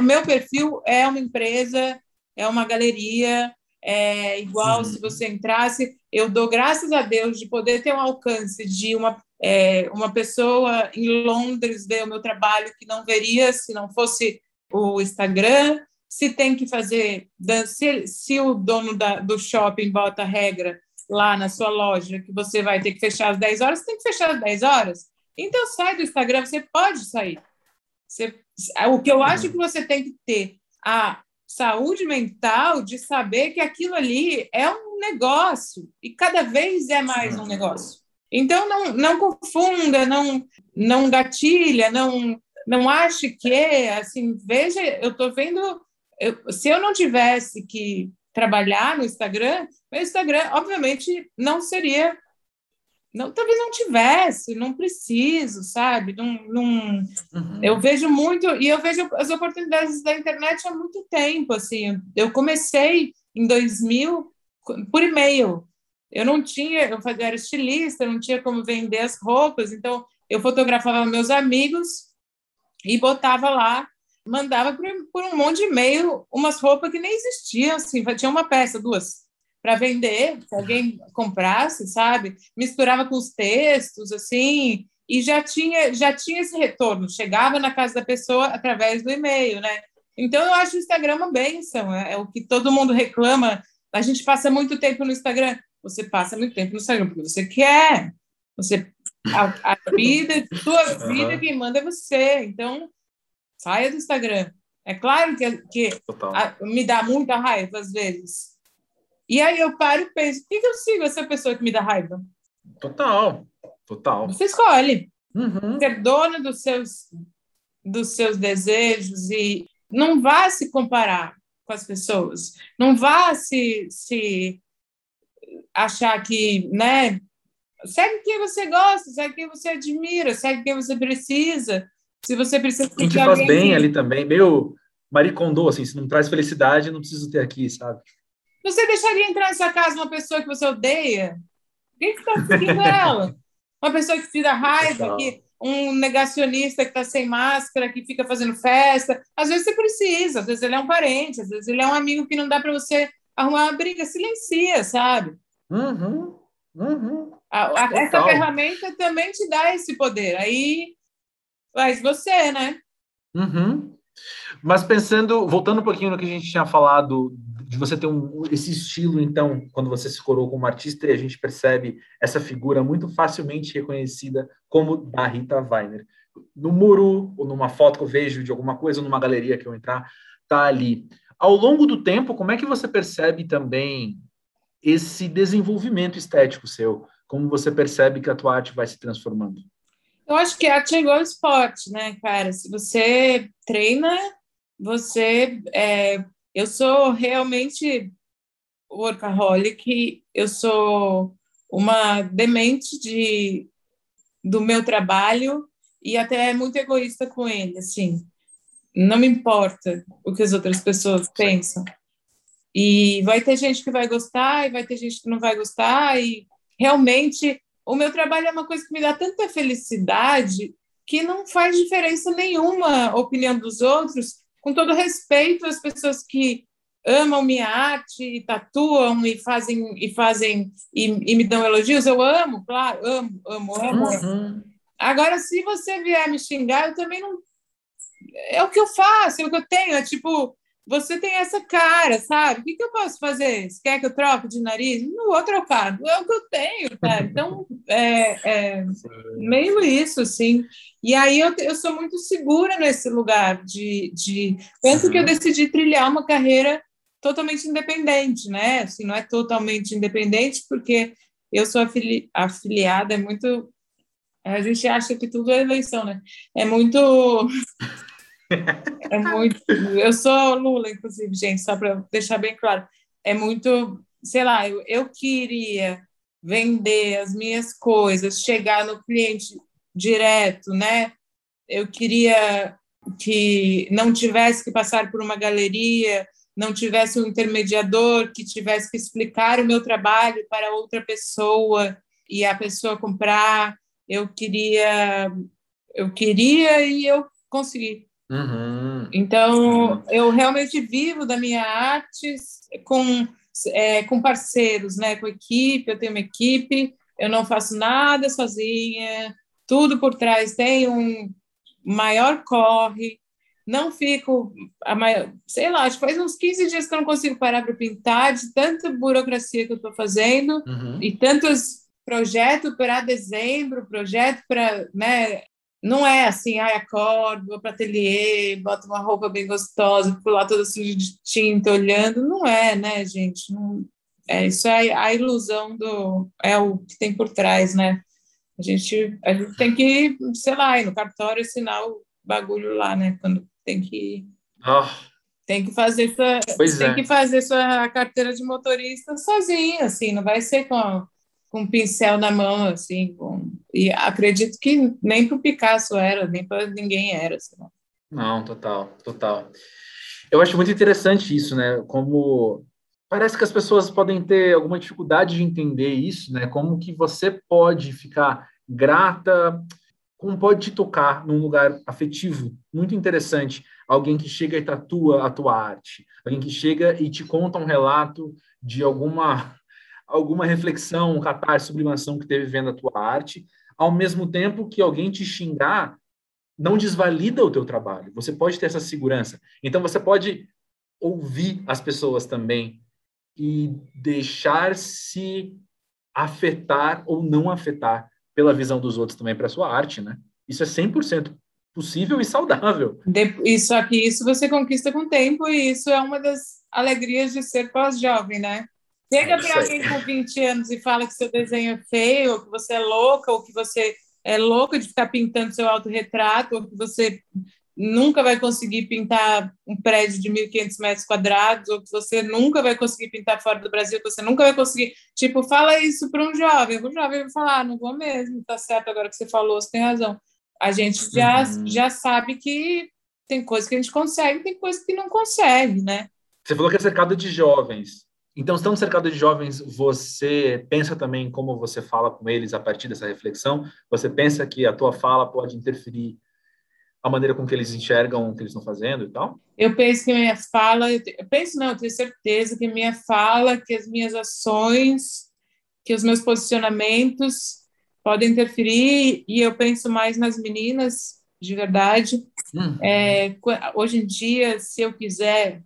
o meu perfil é uma empresa, é uma galeria, é igual uhum. se você entrasse. Eu dou graças a Deus de poder ter um alcance de uma é, uma pessoa em Londres vê o meu trabalho que não veria se não fosse o Instagram. Se tem que fazer, se, se o dono da, do shopping bota regra lá na sua loja que você vai ter que fechar às 10 horas, você tem que fechar às 10 horas. Então sai do Instagram, você pode sair. Você, o que eu acho que você tem que ter a saúde mental de saber que aquilo ali é um negócio e cada vez é mais um negócio. Então, não, não confunda, não, não gatilha, não, não ache que é, assim, veja, eu estou vendo, eu, se eu não tivesse que trabalhar no Instagram, meu Instagram, obviamente, não seria, não, talvez não tivesse, não preciso, sabe? Não, não, uhum. Eu vejo muito, e eu vejo as oportunidades da internet há muito tempo, assim, eu comecei em 2000 por e-mail. Eu não tinha, eu era estilista, não tinha como vender as roupas, então eu fotografava meus amigos e botava lá, mandava por, por um monte de e-mail umas roupas que nem existiam, assim, tinha uma peça, duas, para vender, se alguém comprasse, sabe? Misturava com os textos, assim, e já tinha, já tinha esse retorno, chegava na casa da pessoa através do e-mail, né? Então, eu acho o Instagram uma benção, é, é o que todo mundo reclama. A gente passa muito tempo no Instagram. Você passa muito tempo no Instagram porque você quer. Você, a, a vida, sua vida, quem manda é você. Então, saia do Instagram. É claro que, que a, me dá muita raiva às vezes. E aí eu paro e penso, por que, eu sigo essa pessoa que me dá raiva? Total, total. Você escolhe. Uhum. Ser dona dos seus, dos seus desejos e não vá se comparar com as pessoas. Não vá se, se achar que, né? Segue quem você gosta, segue quem você admira, segue quem você precisa. Se você precisa quem te faz bem ali também, meio maricondô, assim, se não traz felicidade, não preciso ter aqui, sabe? Você deixaria entrar na sua casa uma pessoa que você odeia? Quem está seguindo ela? Uma pessoa que dá raiva, que um negacionista que está sem máscara, que fica fazendo festa. Às vezes você precisa, às vezes ele é um parente, às vezes ele é um amigo que não dá para você arrumar uma briga. Silencia, sabe? Uhum, uhum. A, a, essa ferramenta também te dá esse poder. Aí faz você, né? Uhum. Mas pensando, voltando um pouquinho no que a gente tinha falado de você ter um, esse estilo, então, quando você se coroou como artista, e a gente percebe essa figura muito facilmente reconhecida como da Rita Weiner. No muro, ou numa foto que eu vejo de alguma coisa, ou numa galeria que eu entrar, tá ali. Ao longo do tempo, como é que você percebe também esse desenvolvimento estético seu? Como você percebe que a tua arte vai se transformando? Eu acho que a arte é igual esporte, né, cara? Se você treina, você é, eu sou realmente workaholic, eu sou uma demente de, do meu trabalho e até muito egoísta com ele, assim. Não me importa o que as outras pessoas pensam. E vai ter gente que vai gostar e vai ter gente que não vai gostar e realmente o meu trabalho é uma coisa que me dá tanta felicidade que não faz diferença nenhuma a opinião dos outros, com todo respeito às pessoas que amam minha arte e tatuam e fazem e fazem e, e me dão elogios, eu amo, claro, amo, amo, amo. Uhum. Agora, se você vier me xingar, eu também não. É o que eu faço, é o que eu tenho. É tipo, você tem essa cara, sabe? O que, que eu posso fazer? Você quer que eu troque de nariz? No outro eu cago. É o que eu tenho, cara. Então, é, é meio isso, assim. E aí eu, eu sou muito segura nesse lugar de... de... Tanto que eu decidi trilhar uma carreira totalmente independente, né? Assim, não é totalmente independente, porque eu sou afili afiliada, é muito... A gente acha que tudo é eleição, né? É muito... É muito. Eu sou Lula, inclusive, gente, só para deixar bem claro. É muito, sei lá, eu, eu queria vender as minhas coisas, chegar no cliente direto, né? Eu queria que não tivesse que passar por uma galeria, não tivesse um intermediador que tivesse que explicar o meu trabalho para outra pessoa e a pessoa comprar. Eu queria, eu queria e eu consegui. Uhum. Então, eu realmente vivo da minha arte com, é, com parceiros, né? com equipe. Eu tenho uma equipe, eu não faço nada sozinha, tudo por trás tem um maior corre. Não fico, a maior, sei lá, acho que faz uns 15 dias que eu não consigo parar para pintar, de tanta burocracia que eu estou fazendo uhum. e tantos projetos para dezembro, projeto para né, não é assim, ai, acordo, vou para ateliê, boto uma roupa bem gostosa, fico lá toda suja de tinta olhando. Não é, né, gente? Não, é, isso é a ilusão do. É o que tem por trás, né? A gente, a gente tem que, sei lá, ir no cartório assinar o bagulho lá, né? Quando tem que. Oh. Tem que fazer sua, pois tem é. que fazer sua carteira de motorista sozinho, assim, não vai ser com com um pincel na mão, assim, com... e acredito que nem para o Picasso era, nem para ninguém era. Assim. Não, total, total. Eu acho muito interessante isso, né? Como parece que as pessoas podem ter alguma dificuldade de entender isso, né? Como que você pode ficar grata, como pode te tocar num lugar afetivo muito interessante. Alguém que chega e tatua a tua arte, alguém que chega e te conta um relato de alguma alguma reflexão, catarse, sublimação que teve vendo a tua arte, ao mesmo tempo que alguém te xingar não desvalida o teu trabalho. Você pode ter essa segurança. Então você pode ouvir as pessoas também e deixar-se afetar ou não afetar pela visão dos outros também para sua arte, né? Isso é 100% possível e saudável. Isso aqui, isso você conquista com o tempo e isso é uma das alegrias de ser pós-jovem, né? Chega para alguém com 20 anos e fala que seu desenho é feio, ou que você é louca, ou que você é louca de ficar pintando seu autorretrato, ou que você nunca vai conseguir pintar um prédio de 1.500 metros quadrados, ou que você nunca vai conseguir pintar fora do Brasil, que você nunca vai conseguir. Tipo, fala isso para um jovem. O jovem vai falar: ah, não vou mesmo, tá certo, agora que você falou, você tem razão. A gente já, uhum. já sabe que tem coisas que a gente consegue, tem coisas que não consegue, né? Você falou que é cercado de jovens. Então, estando cercado de jovens, você pensa também como você fala com eles a partir dessa reflexão? Você pensa que a tua fala pode interferir a maneira com que eles enxergam o que eles estão fazendo e tal? Eu penso que minha fala, eu penso não, eu tenho certeza que minha fala, que as minhas ações, que os meus posicionamentos podem interferir e eu penso mais nas meninas, de verdade. Hum. É, hoje em dia, se eu quiser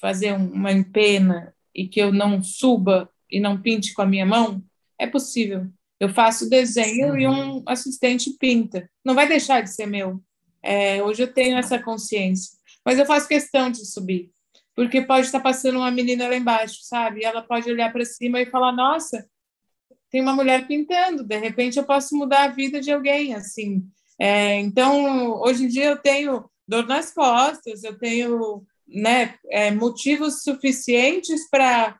fazer uma empena e que eu não suba e não pinte com a minha mão, é possível. Eu faço desenho e um assistente pinta. Não vai deixar de ser meu. É, hoje eu tenho essa consciência. Mas eu faço questão de subir. Porque pode estar passando uma menina lá embaixo, sabe? E ela pode olhar para cima e falar: Nossa, tem uma mulher pintando. De repente eu posso mudar a vida de alguém, assim. É, então, hoje em dia eu tenho dor nas costas, eu tenho né, é, motivos suficientes para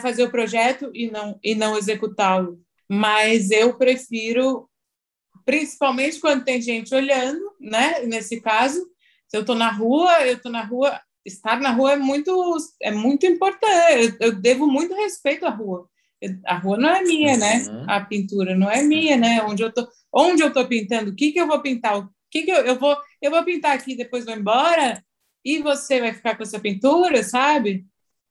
fazer o projeto e não e não executá-lo. Mas eu prefiro, principalmente quando tem gente olhando, né? Nesse caso, se eu estou na rua, eu estou na rua. Estar na rua é muito é muito importante. Eu, eu devo muito respeito à rua. a rua não é minha, né? Uhum. A pintura não é minha, né? Onde eu tô, onde eu tô pintando, o que que eu vou pintar? O que que eu, eu vou eu vou pintar aqui, depois vou embora? E você vai ficar com essa pintura, sabe?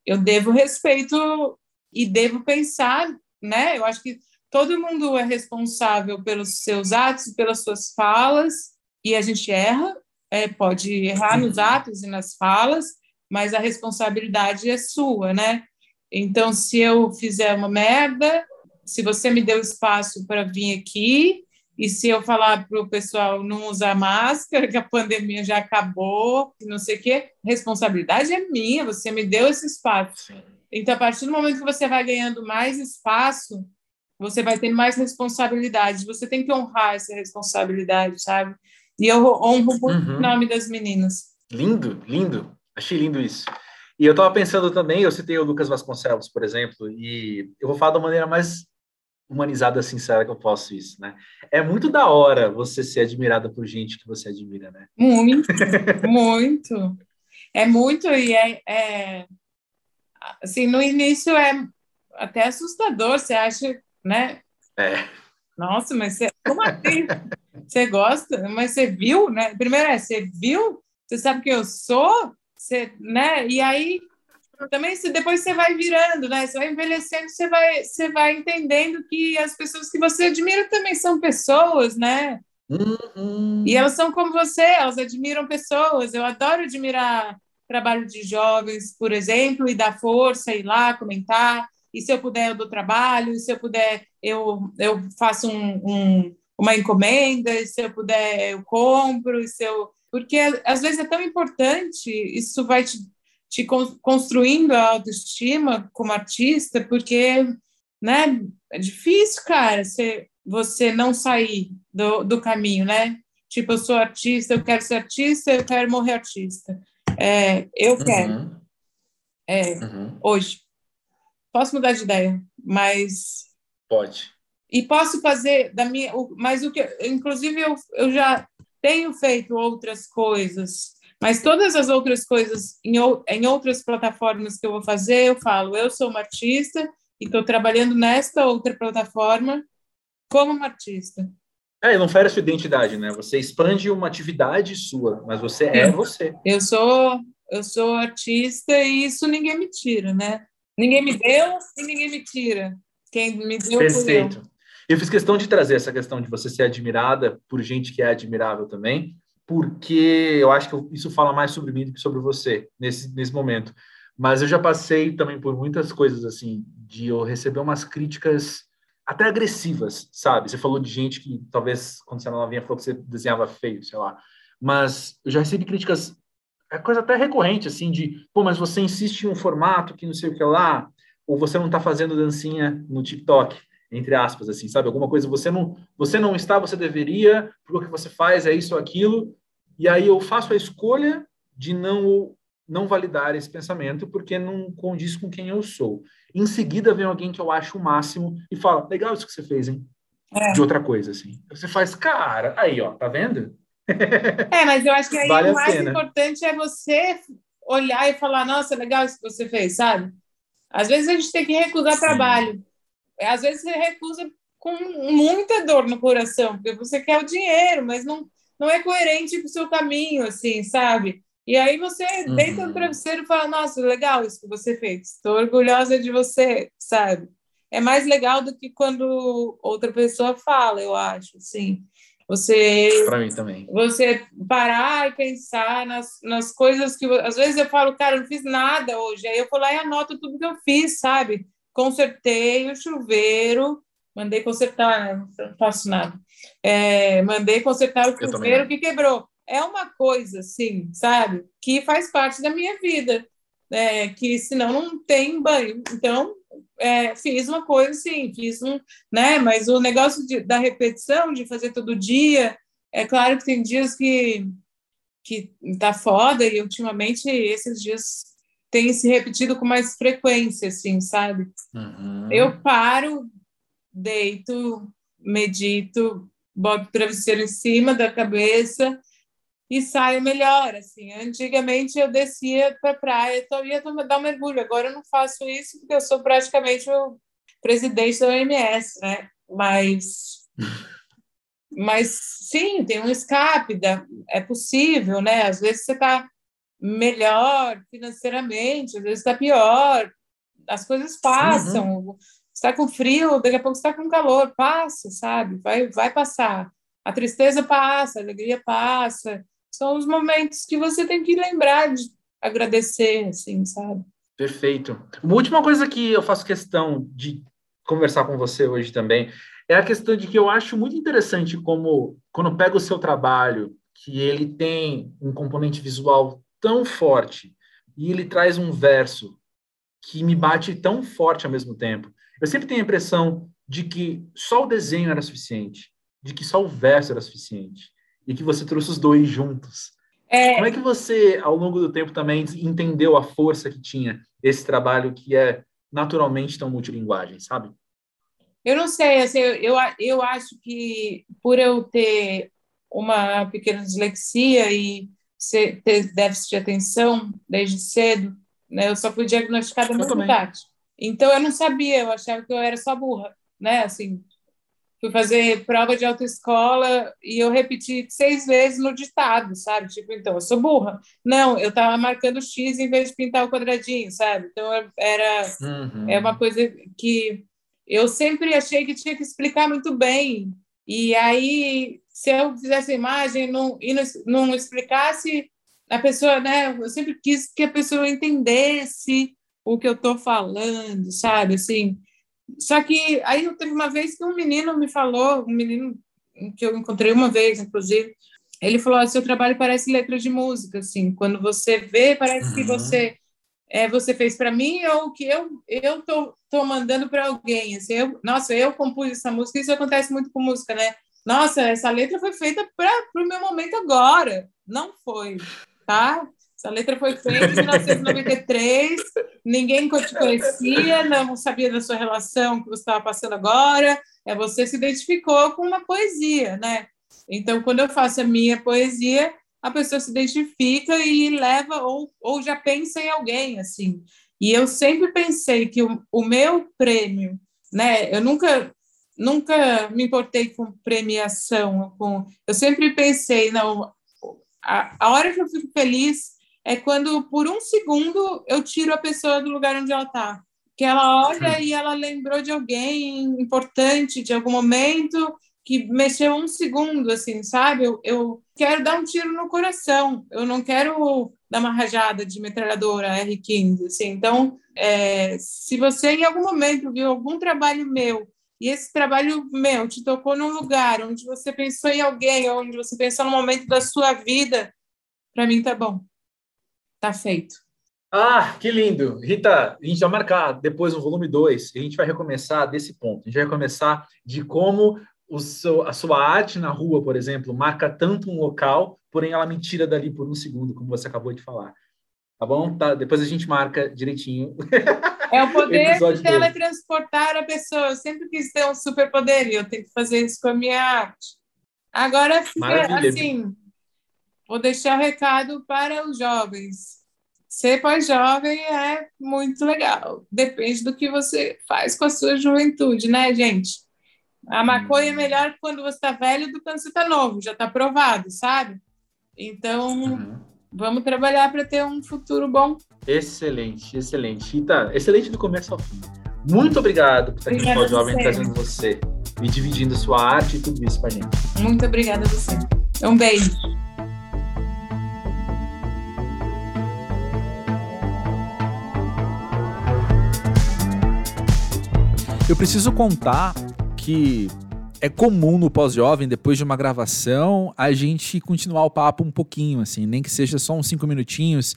Eu devo respeito e devo pensar, né? Eu acho que todo mundo é responsável pelos seus atos, pelas suas falas, e a gente erra, é, pode errar nos uhum. atos e nas falas, mas a responsabilidade é sua, né? Então, se eu fizer uma merda, se você me deu espaço para vir aqui, e se eu falar para o pessoal não usar máscara, que a pandemia já acabou, não sei o quê, responsabilidade é minha, você me deu esse espaço. Então, a partir do momento que você vai ganhando mais espaço, você vai ter mais responsabilidade. Você tem que honrar essa responsabilidade, sabe? E eu honro muito uhum. o nome das meninas. Lindo, lindo. Achei lindo isso. E eu estava pensando também, eu citei o Lucas Vasconcelos, por exemplo, e eu vou falar da maneira mais humanizada, sincera que eu posso isso, né? É muito da hora você ser admirada por gente que você admira, né? Muito, muito. É muito e é, é, assim, no início é até assustador, você acha, né? É. Nossa, mas você, como assim? você gosta? Mas você viu, né? Primeiro é, você viu? Você sabe que eu sou? Você, né? E aí também se depois você vai virando, né? Você vai envelhecendo, você vai, você vai entendendo que as pessoas que você admira também são pessoas, né? Uhum. E elas são como você, elas admiram pessoas. Eu adoro admirar trabalho de jovens, por exemplo, e dar força, ir lá comentar. E se eu puder, eu dou trabalho. E se eu puder, eu, eu faço um, um, uma encomenda. E se eu puder, eu compro. E se eu... Porque às vezes é tão importante, isso vai te te construindo a autoestima como artista, porque, né, é difícil, cara, você, você não sair do, do caminho, né? Tipo, eu sou artista, eu quero ser artista, eu quero morrer artista. É, eu uhum. quero. É, uhum. Hoje. Posso mudar de ideia, mas. Pode. E posso fazer da minha. Mas o que. Inclusive, eu, eu já tenho feito outras coisas Mas todas as outras coisas, em, em outras plataformas que eu vou fazer, eu falo, eu sou uma artista e estou trabalhando nesta outra plataforma como uma artista. É, não fere a sua identidade, né? Você expande uma atividade sua, mas você é você. Eu sou, eu sou artista e isso ninguém me tira, né? Ninguém me deu e ninguém me tira. Quem me deu Perfeito. Eu. eu fiz questão de trazer essa questão de você ser admirada por gente que é admirável também, porque eu acho que isso fala mais sobre mim do que sobre você nesse, nesse momento. Mas eu já passei também por muitas coisas assim, de eu receber umas críticas até agressivas, sabe? Você falou de gente que talvez quando você era novinha falou que você desenhava feio, sei lá. Mas eu já recebi críticas, é coisa até recorrente, assim, de, pô, mas você insiste em um formato que não sei o que lá, ou você não está fazendo dancinha no TikTok, entre aspas, assim, sabe? Alguma coisa, você não, você não está, você deveria, porque o que você faz é isso ou aquilo, e aí eu faço a escolha de não não validar esse pensamento porque não condiz com quem eu sou. Em seguida vem alguém que eu acho o máximo e fala: legal isso que você fez, hein? É. De outra coisa, assim. Você faz, cara, aí, ó, tá vendo? É, mas eu acho que aí vale o mais importante é você olhar e falar: nossa, legal isso que você fez, sabe? Às vezes a gente tem que recusar Sim. trabalho. Às vezes você recusa com muita dor no coração, porque você quer o dinheiro, mas não, não é coerente com o seu caminho, assim, sabe? E aí você uhum. deita no travesseiro e fala, nossa, legal isso que você fez, estou orgulhosa de você, sabe? É mais legal do que quando outra pessoa fala, eu acho, assim. Você... Para mim também. Você parar e pensar nas, nas coisas que... Às vezes eu falo, cara, eu não fiz nada hoje. Aí eu vou lá e anoto tudo que eu fiz, sabe? Consertei o chuveiro, mandei consertar, não faço nada. É, mandei consertar o chuveiro que quebrou é uma coisa, assim, sabe, que faz parte da minha vida, é, que senão não tem banho. Então, é, fiz uma coisa assim, fiz um, né? Mas o negócio de, da repetição, de fazer todo dia, é claro que tem dias que que tá foda e ultimamente esses dias tem se repetido com mais frequência, assim, sabe? Uhum. Eu paro, deito, medito, boto o travesseiro em cima da cabeça e saio melhor. Assim, antigamente eu descia para a praia, então ia dar um mergulho. Agora eu não faço isso porque eu sou praticamente o presidente da OMS, né? Mas, mas sim, tem um escape, da, é possível, né? Às vezes você está melhor financeiramente, às vezes está pior. As coisas passam. Uhum. Está com frio, daqui a pouco está com calor, passa, sabe? Vai, vai passar. A tristeza passa, a alegria passa são os momentos que você tem que lembrar de agradecer, assim, sabe? Perfeito. Uma última coisa que eu faço questão de conversar com você hoje também é a questão de que eu acho muito interessante como, quando pego o seu trabalho, que ele tem um componente visual tão forte e ele traz um verso que me bate tão forte ao mesmo tempo. Eu sempre tenho a impressão de que só o desenho era suficiente, de que só o verso era suficiente e que você trouxe os dois juntos. É... Como é que você, ao longo do tempo, também entendeu a força que tinha esse trabalho que é naturalmente tão multilinguagem, sabe? Eu não sei, assim, eu, eu acho que por eu ter uma pequena dislexia e ter déficit de atenção desde cedo, né, eu só fui diagnosticada muito tarde. Então eu não sabia, eu achava que eu era só burra, né? Assim, fui fazer prova de autoescola e eu repeti seis vezes no ditado, sabe? Tipo, então, eu sou burra. Não, eu estava marcando X em vez de pintar o quadradinho, sabe? Então, era uhum. é uma coisa que eu sempre achei que tinha que explicar muito bem. E aí, se eu fizesse a imagem não, e não, não explicasse, a pessoa, né? Eu sempre quis que a pessoa entendesse o que eu estou falando, sabe? Assim, só que aí eu teve uma vez que um menino me falou, um menino que eu encontrei uma vez, inclusive, ele falou: seu trabalho parece letra de música, assim, quando você vê, parece uhum. que você é, você fez para mim ou que eu eu tô, tô mandando para alguém, assim, eu, nossa, eu compus essa música, isso acontece muito com música, né? Nossa, essa letra foi feita para o meu momento agora, não foi, tá? Essa letra foi feita em 1993, ninguém te conhecia, não sabia da sua relação que você estava passando agora, é você se identificou com uma poesia, né? Então, quando eu faço a minha poesia, a pessoa se identifica e leva ou, ou já pensa em alguém, assim. E eu sempre pensei que o, o meu prêmio, né? Eu nunca nunca me importei com premiação, com eu sempre pensei, não, a, a hora que eu fico feliz é quando por um segundo eu tiro a pessoa do lugar onde ela está que ela olha e ela lembrou de alguém importante de algum momento que mexeu um segundo, assim, sabe? Eu, eu quero dar um tiro no coração, eu não quero dar uma rajada de metralhadora R15, assim. Então, é, se você em algum momento viu algum trabalho meu e esse trabalho meu te tocou num lugar onde você pensou em alguém, onde você pensou no momento da sua vida, para mim tá bom, tá feito. Ah, que lindo! Rita, a gente vai marcar depois o volume 2, a gente vai recomeçar desse ponto. A gente vai começar de como seu, a sua arte na rua, por exemplo, marca tanto um local, porém ela me tira dali por um segundo, como você acabou de falar. Tá bom? Tá, depois a gente marca direitinho. É o poder de teletransportar a pessoa. Eu sempre quis ter um superpoder e eu tenho que fazer isso com a minha arte. Agora, assim, vou deixar o recado para os jovens ser pós-jovem é muito legal. Depende do que você faz com a sua juventude, né, gente? A maconha é melhor quando você está velho do que quando você está novo, já está provado, sabe? Então, uhum. vamos trabalhar para ter um futuro bom. Excelente, excelente. Rita, excelente do começo ao fim. Muito obrigado por estar aqui no Jovem trazendo você e dividindo sua arte e tudo isso com a gente. Muito obrigada a você. Um beijo. Eu preciso contar que é comum no pós-jovem, depois de uma gravação, a gente continuar o papo um pouquinho, assim, nem que seja só uns cinco minutinhos,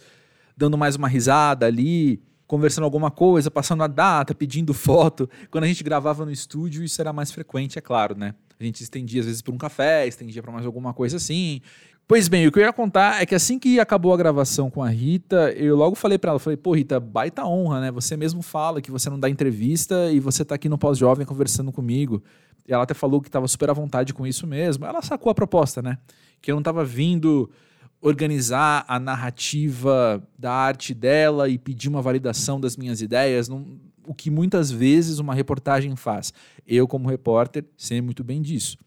dando mais uma risada ali, conversando alguma coisa, passando a data, pedindo foto. Quando a gente gravava no estúdio, isso era mais frequente, é claro, né? A gente estendia às vezes por um café, estendia para mais alguma coisa assim. Pois bem, o que eu ia contar é que assim que acabou a gravação com a Rita, eu logo falei para ela, falei, pô, Rita, baita honra, né? Você mesmo fala que você não dá entrevista e você tá aqui no pós-jovem conversando comigo. E ela até falou que estava super à vontade com isso mesmo. Ela sacou a proposta, né? Que eu não estava vindo organizar a narrativa da arte dela e pedir uma validação das minhas ideias, não, o que muitas vezes uma reportagem faz. Eu, como repórter, sei muito bem disso.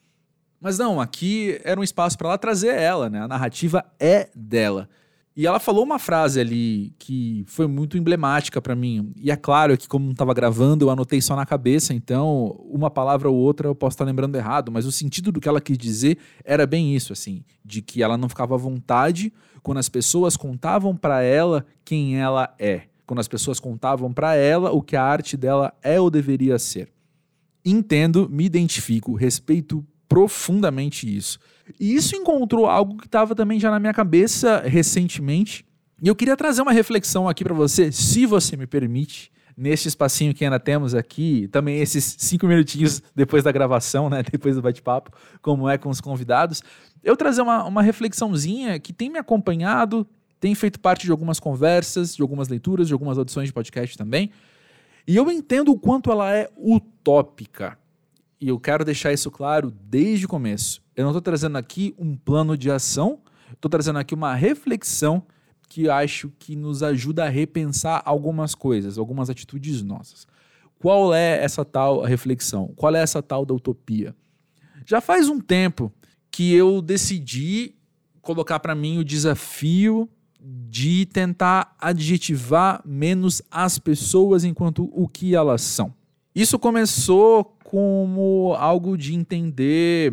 Mas não, aqui era um espaço para ela trazer ela, né? A narrativa é dela. E ela falou uma frase ali que foi muito emblemática para mim. E é claro que, como não estava gravando, eu anotei só na cabeça, então uma palavra ou outra eu posso estar lembrando errado, mas o sentido do que ela quis dizer era bem isso, assim, de que ela não ficava à vontade quando as pessoas contavam para ela quem ela é, quando as pessoas contavam para ela o que a arte dela é ou deveria ser. Entendo, me identifico, respeito profundamente isso. E isso encontrou algo que estava também já na minha cabeça recentemente. E eu queria trazer uma reflexão aqui para você, se você me permite, neste espacinho que ainda temos aqui, também esses cinco minutinhos depois da gravação, né, depois do bate-papo, como é com os convidados, eu trazer uma, uma reflexãozinha que tem me acompanhado, tem feito parte de algumas conversas, de algumas leituras, de algumas audições de podcast também. E eu entendo o quanto ela é utópica e eu quero deixar isso claro desde o começo. Eu não estou trazendo aqui um plano de ação, estou trazendo aqui uma reflexão que acho que nos ajuda a repensar algumas coisas, algumas atitudes nossas. Qual é essa tal reflexão? Qual é essa tal da utopia? Já faz um tempo que eu decidi colocar para mim o desafio de tentar adjetivar menos as pessoas enquanto o que elas são. Isso começou como algo de entender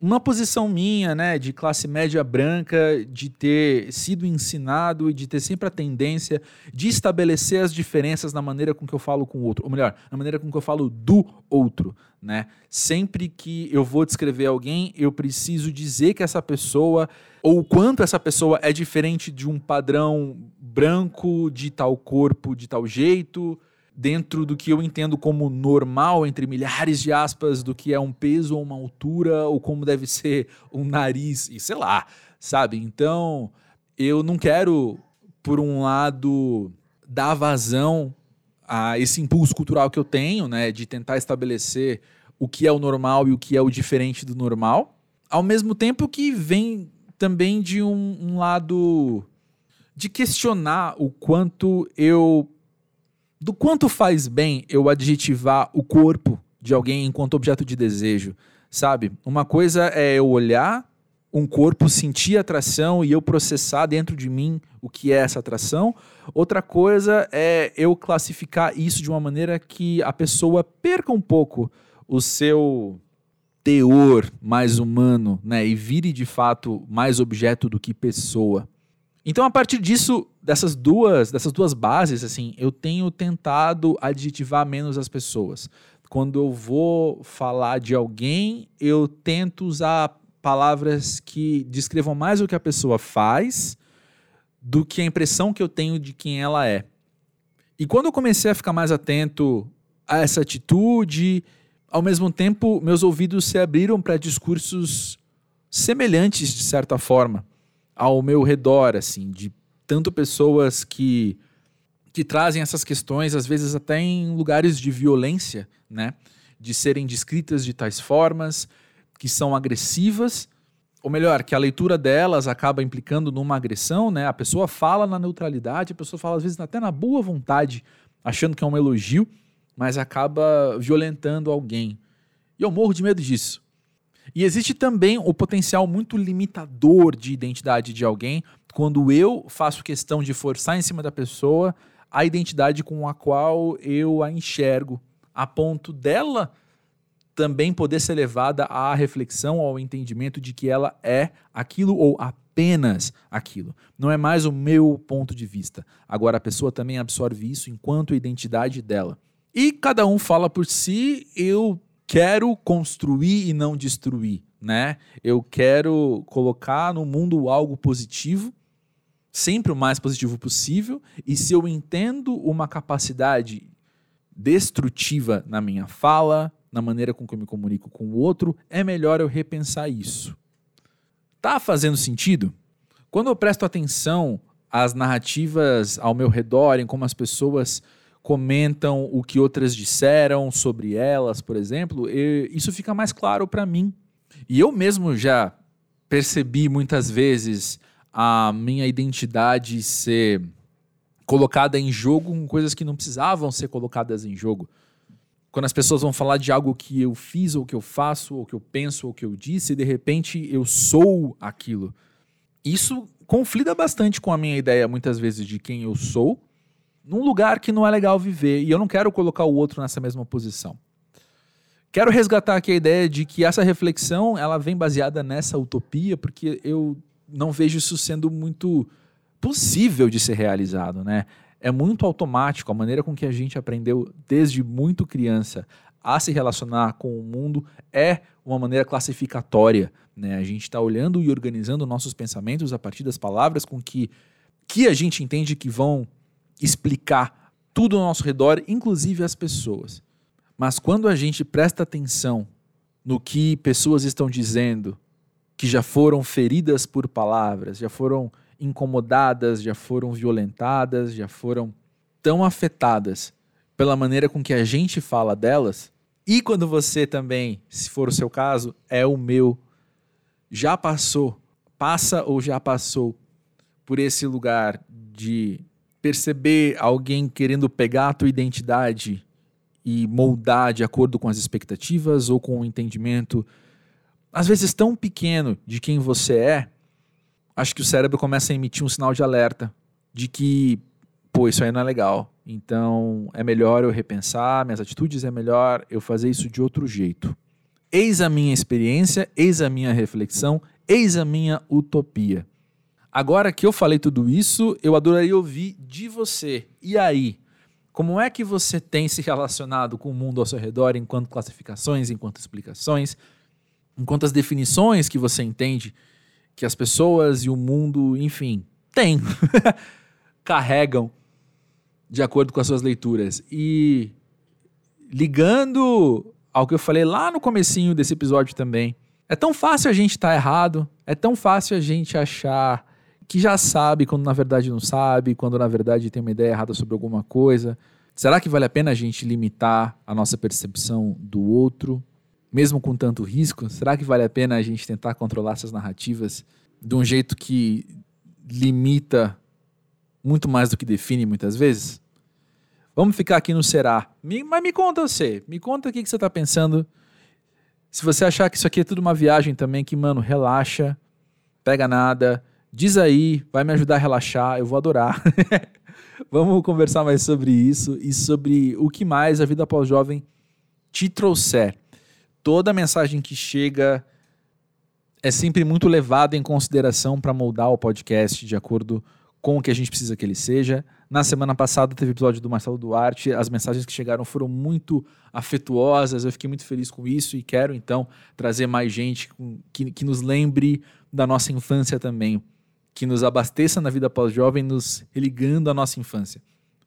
uma posição minha, né, de classe média branca, de ter sido ensinado e de ter sempre a tendência de estabelecer as diferenças na maneira com que eu falo com o outro, ou melhor, na maneira com que eu falo do outro, né? Sempre que eu vou descrever alguém, eu preciso dizer que essa pessoa ou quanto essa pessoa é diferente de um padrão branco de tal corpo, de tal jeito, dentro do que eu entendo como normal, entre milhares de aspas, do que é um peso ou uma altura, ou como deve ser um nariz, e sei lá, sabe? Então, eu não quero, por um lado, dar vazão a esse impulso cultural que eu tenho, né, de tentar estabelecer o que é o normal e o que é o diferente do normal, ao mesmo tempo que vem também de um, um lado de questionar o quanto eu. Do quanto faz bem eu adjetivar o corpo de alguém enquanto objeto de desejo, sabe? Uma coisa é eu olhar um corpo, sentir atração e eu processar dentro de mim o que é essa atração. Outra coisa é eu classificar isso de uma maneira que a pessoa perca um pouco o seu teor mais humano, né, e vire de fato mais objeto do que pessoa. Então, a partir disso, dessas duas, dessas duas bases, assim, eu tenho tentado adjetivar menos as pessoas. Quando eu vou falar de alguém, eu tento usar palavras que descrevam mais o que a pessoa faz do que a impressão que eu tenho de quem ela é. E quando eu comecei a ficar mais atento a essa atitude ao mesmo tempo, meus ouvidos se abriram para discursos semelhantes, de certa forma, ao meu redor, assim, de tanto pessoas que, que trazem essas questões, às vezes até em lugares de violência, né? De serem descritas de tais formas, que são agressivas, ou melhor, que a leitura delas acaba implicando numa agressão, né? A pessoa fala na neutralidade, a pessoa fala às vezes até na boa vontade, achando que é um elogio, mas acaba violentando alguém. E eu morro de medo disso. E existe também o potencial muito limitador de identidade de alguém quando eu faço questão de forçar em cima da pessoa a identidade com a qual eu a enxergo, a ponto dela também poder ser levada à reflexão, ao entendimento de que ela é aquilo ou apenas aquilo. Não é mais o meu ponto de vista. Agora a pessoa também absorve isso enquanto identidade dela. E cada um fala por si, eu quero construir e não destruir, né? Eu quero colocar no mundo algo positivo, sempre o mais positivo possível, e se eu entendo uma capacidade destrutiva na minha fala, na maneira com que eu me comunico com o outro, é melhor eu repensar isso. Tá fazendo sentido? Quando eu presto atenção às narrativas ao meu redor, em como as pessoas comentam o que outras disseram sobre elas, por exemplo, isso fica mais claro para mim. E eu mesmo já percebi muitas vezes a minha identidade ser colocada em jogo com coisas que não precisavam ser colocadas em jogo. Quando as pessoas vão falar de algo que eu fiz, ou que eu faço, ou que eu penso, ou que eu disse, e de repente eu sou aquilo. Isso conflita bastante com a minha ideia, muitas vezes, de quem eu sou num lugar que não é legal viver e eu não quero colocar o outro nessa mesma posição. Quero resgatar aqui a ideia de que essa reflexão ela vem baseada nessa utopia, porque eu não vejo isso sendo muito possível de ser realizado, né? É muito automático a maneira com que a gente aprendeu desde muito criança a se relacionar com o mundo é uma maneira classificatória, né? A gente está olhando e organizando nossos pensamentos a partir das palavras com que que a gente entende que vão explicar tudo ao nosso redor, inclusive as pessoas. Mas quando a gente presta atenção no que pessoas estão dizendo, que já foram feridas por palavras, já foram incomodadas, já foram violentadas, já foram tão afetadas pela maneira com que a gente fala delas, e quando você também, se for o seu caso, é o meu, já passou, passa ou já passou por esse lugar de perceber alguém querendo pegar a tua identidade e moldar de acordo com as expectativas ou com o entendimento, às vezes tão pequeno de quem você é, acho que o cérebro começa a emitir um sinal de alerta de que, pô, isso aí não é legal. Então é melhor eu repensar minhas atitudes, é melhor eu fazer isso de outro jeito. Eis a minha experiência, eis a minha reflexão, eis a minha utopia. Agora que eu falei tudo isso, eu adoraria ouvir de você. E aí? Como é que você tem se relacionado com o mundo ao seu redor enquanto classificações, enquanto explicações, enquanto as definições que você entende que as pessoas e o mundo, enfim, têm, carregam de acordo com as suas leituras. E ligando ao que eu falei lá no comecinho desse episódio também, é tão fácil a gente estar tá errado, é tão fácil a gente achar que já sabe quando na verdade não sabe, quando na verdade tem uma ideia errada sobre alguma coisa. Será que vale a pena a gente limitar a nossa percepção do outro, mesmo com tanto risco? Será que vale a pena a gente tentar controlar essas narrativas de um jeito que limita muito mais do que define muitas vezes? Vamos ficar aqui no será. Me, mas me conta você, me conta o que, que você está pensando. Se você achar que isso aqui é tudo uma viagem também, que, mano, relaxa, pega nada, diz aí, vai me ajudar a relaxar, eu vou adorar. Vamos conversar mais sobre isso e sobre o que mais a vida pós-jovem te trouxer. Toda mensagem que chega é sempre muito levada em consideração para moldar o podcast de acordo com o que a gente precisa que ele seja. Na semana passada teve episódio do Marcelo Duarte, as mensagens que chegaram foram muito afetuosas, eu fiquei muito feliz com isso e quero então trazer mais gente que, que nos lembre da nossa infância também, que nos abasteça na vida pós-jovem, nos ligando à nossa infância.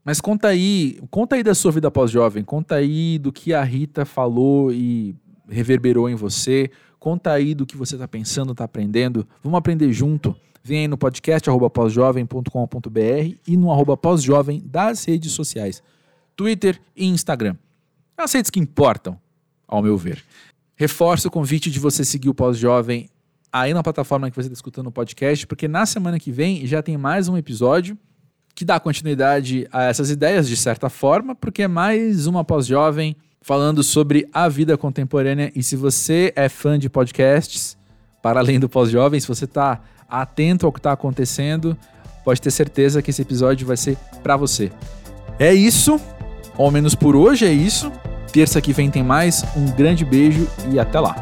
Mas conta aí, conta aí da sua vida pós-jovem, conta aí do que a Rita falou e reverberou em você, conta aí do que você está pensando, está aprendendo. Vamos aprender junto. Vem aí no podcast pósjovem.com.br e no arroba pós-jovem das redes sociais, Twitter e Instagram. As redes que importam, ao meu ver. Reforço o convite de você seguir o Pós-Jovem aí na plataforma que você está escutando o podcast, porque na semana que vem já tem mais um episódio que dá continuidade a essas ideias de certa forma, porque é mais uma Pós-Jovem falando sobre a vida contemporânea. E se você é fã de podcasts, para além do Pós-Jovem, se você está atento ao que está acontecendo, pode ter certeza que esse episódio vai ser para você. É isso, ao menos por hoje é isso. Terça que vem tem mais. Um grande beijo e até lá.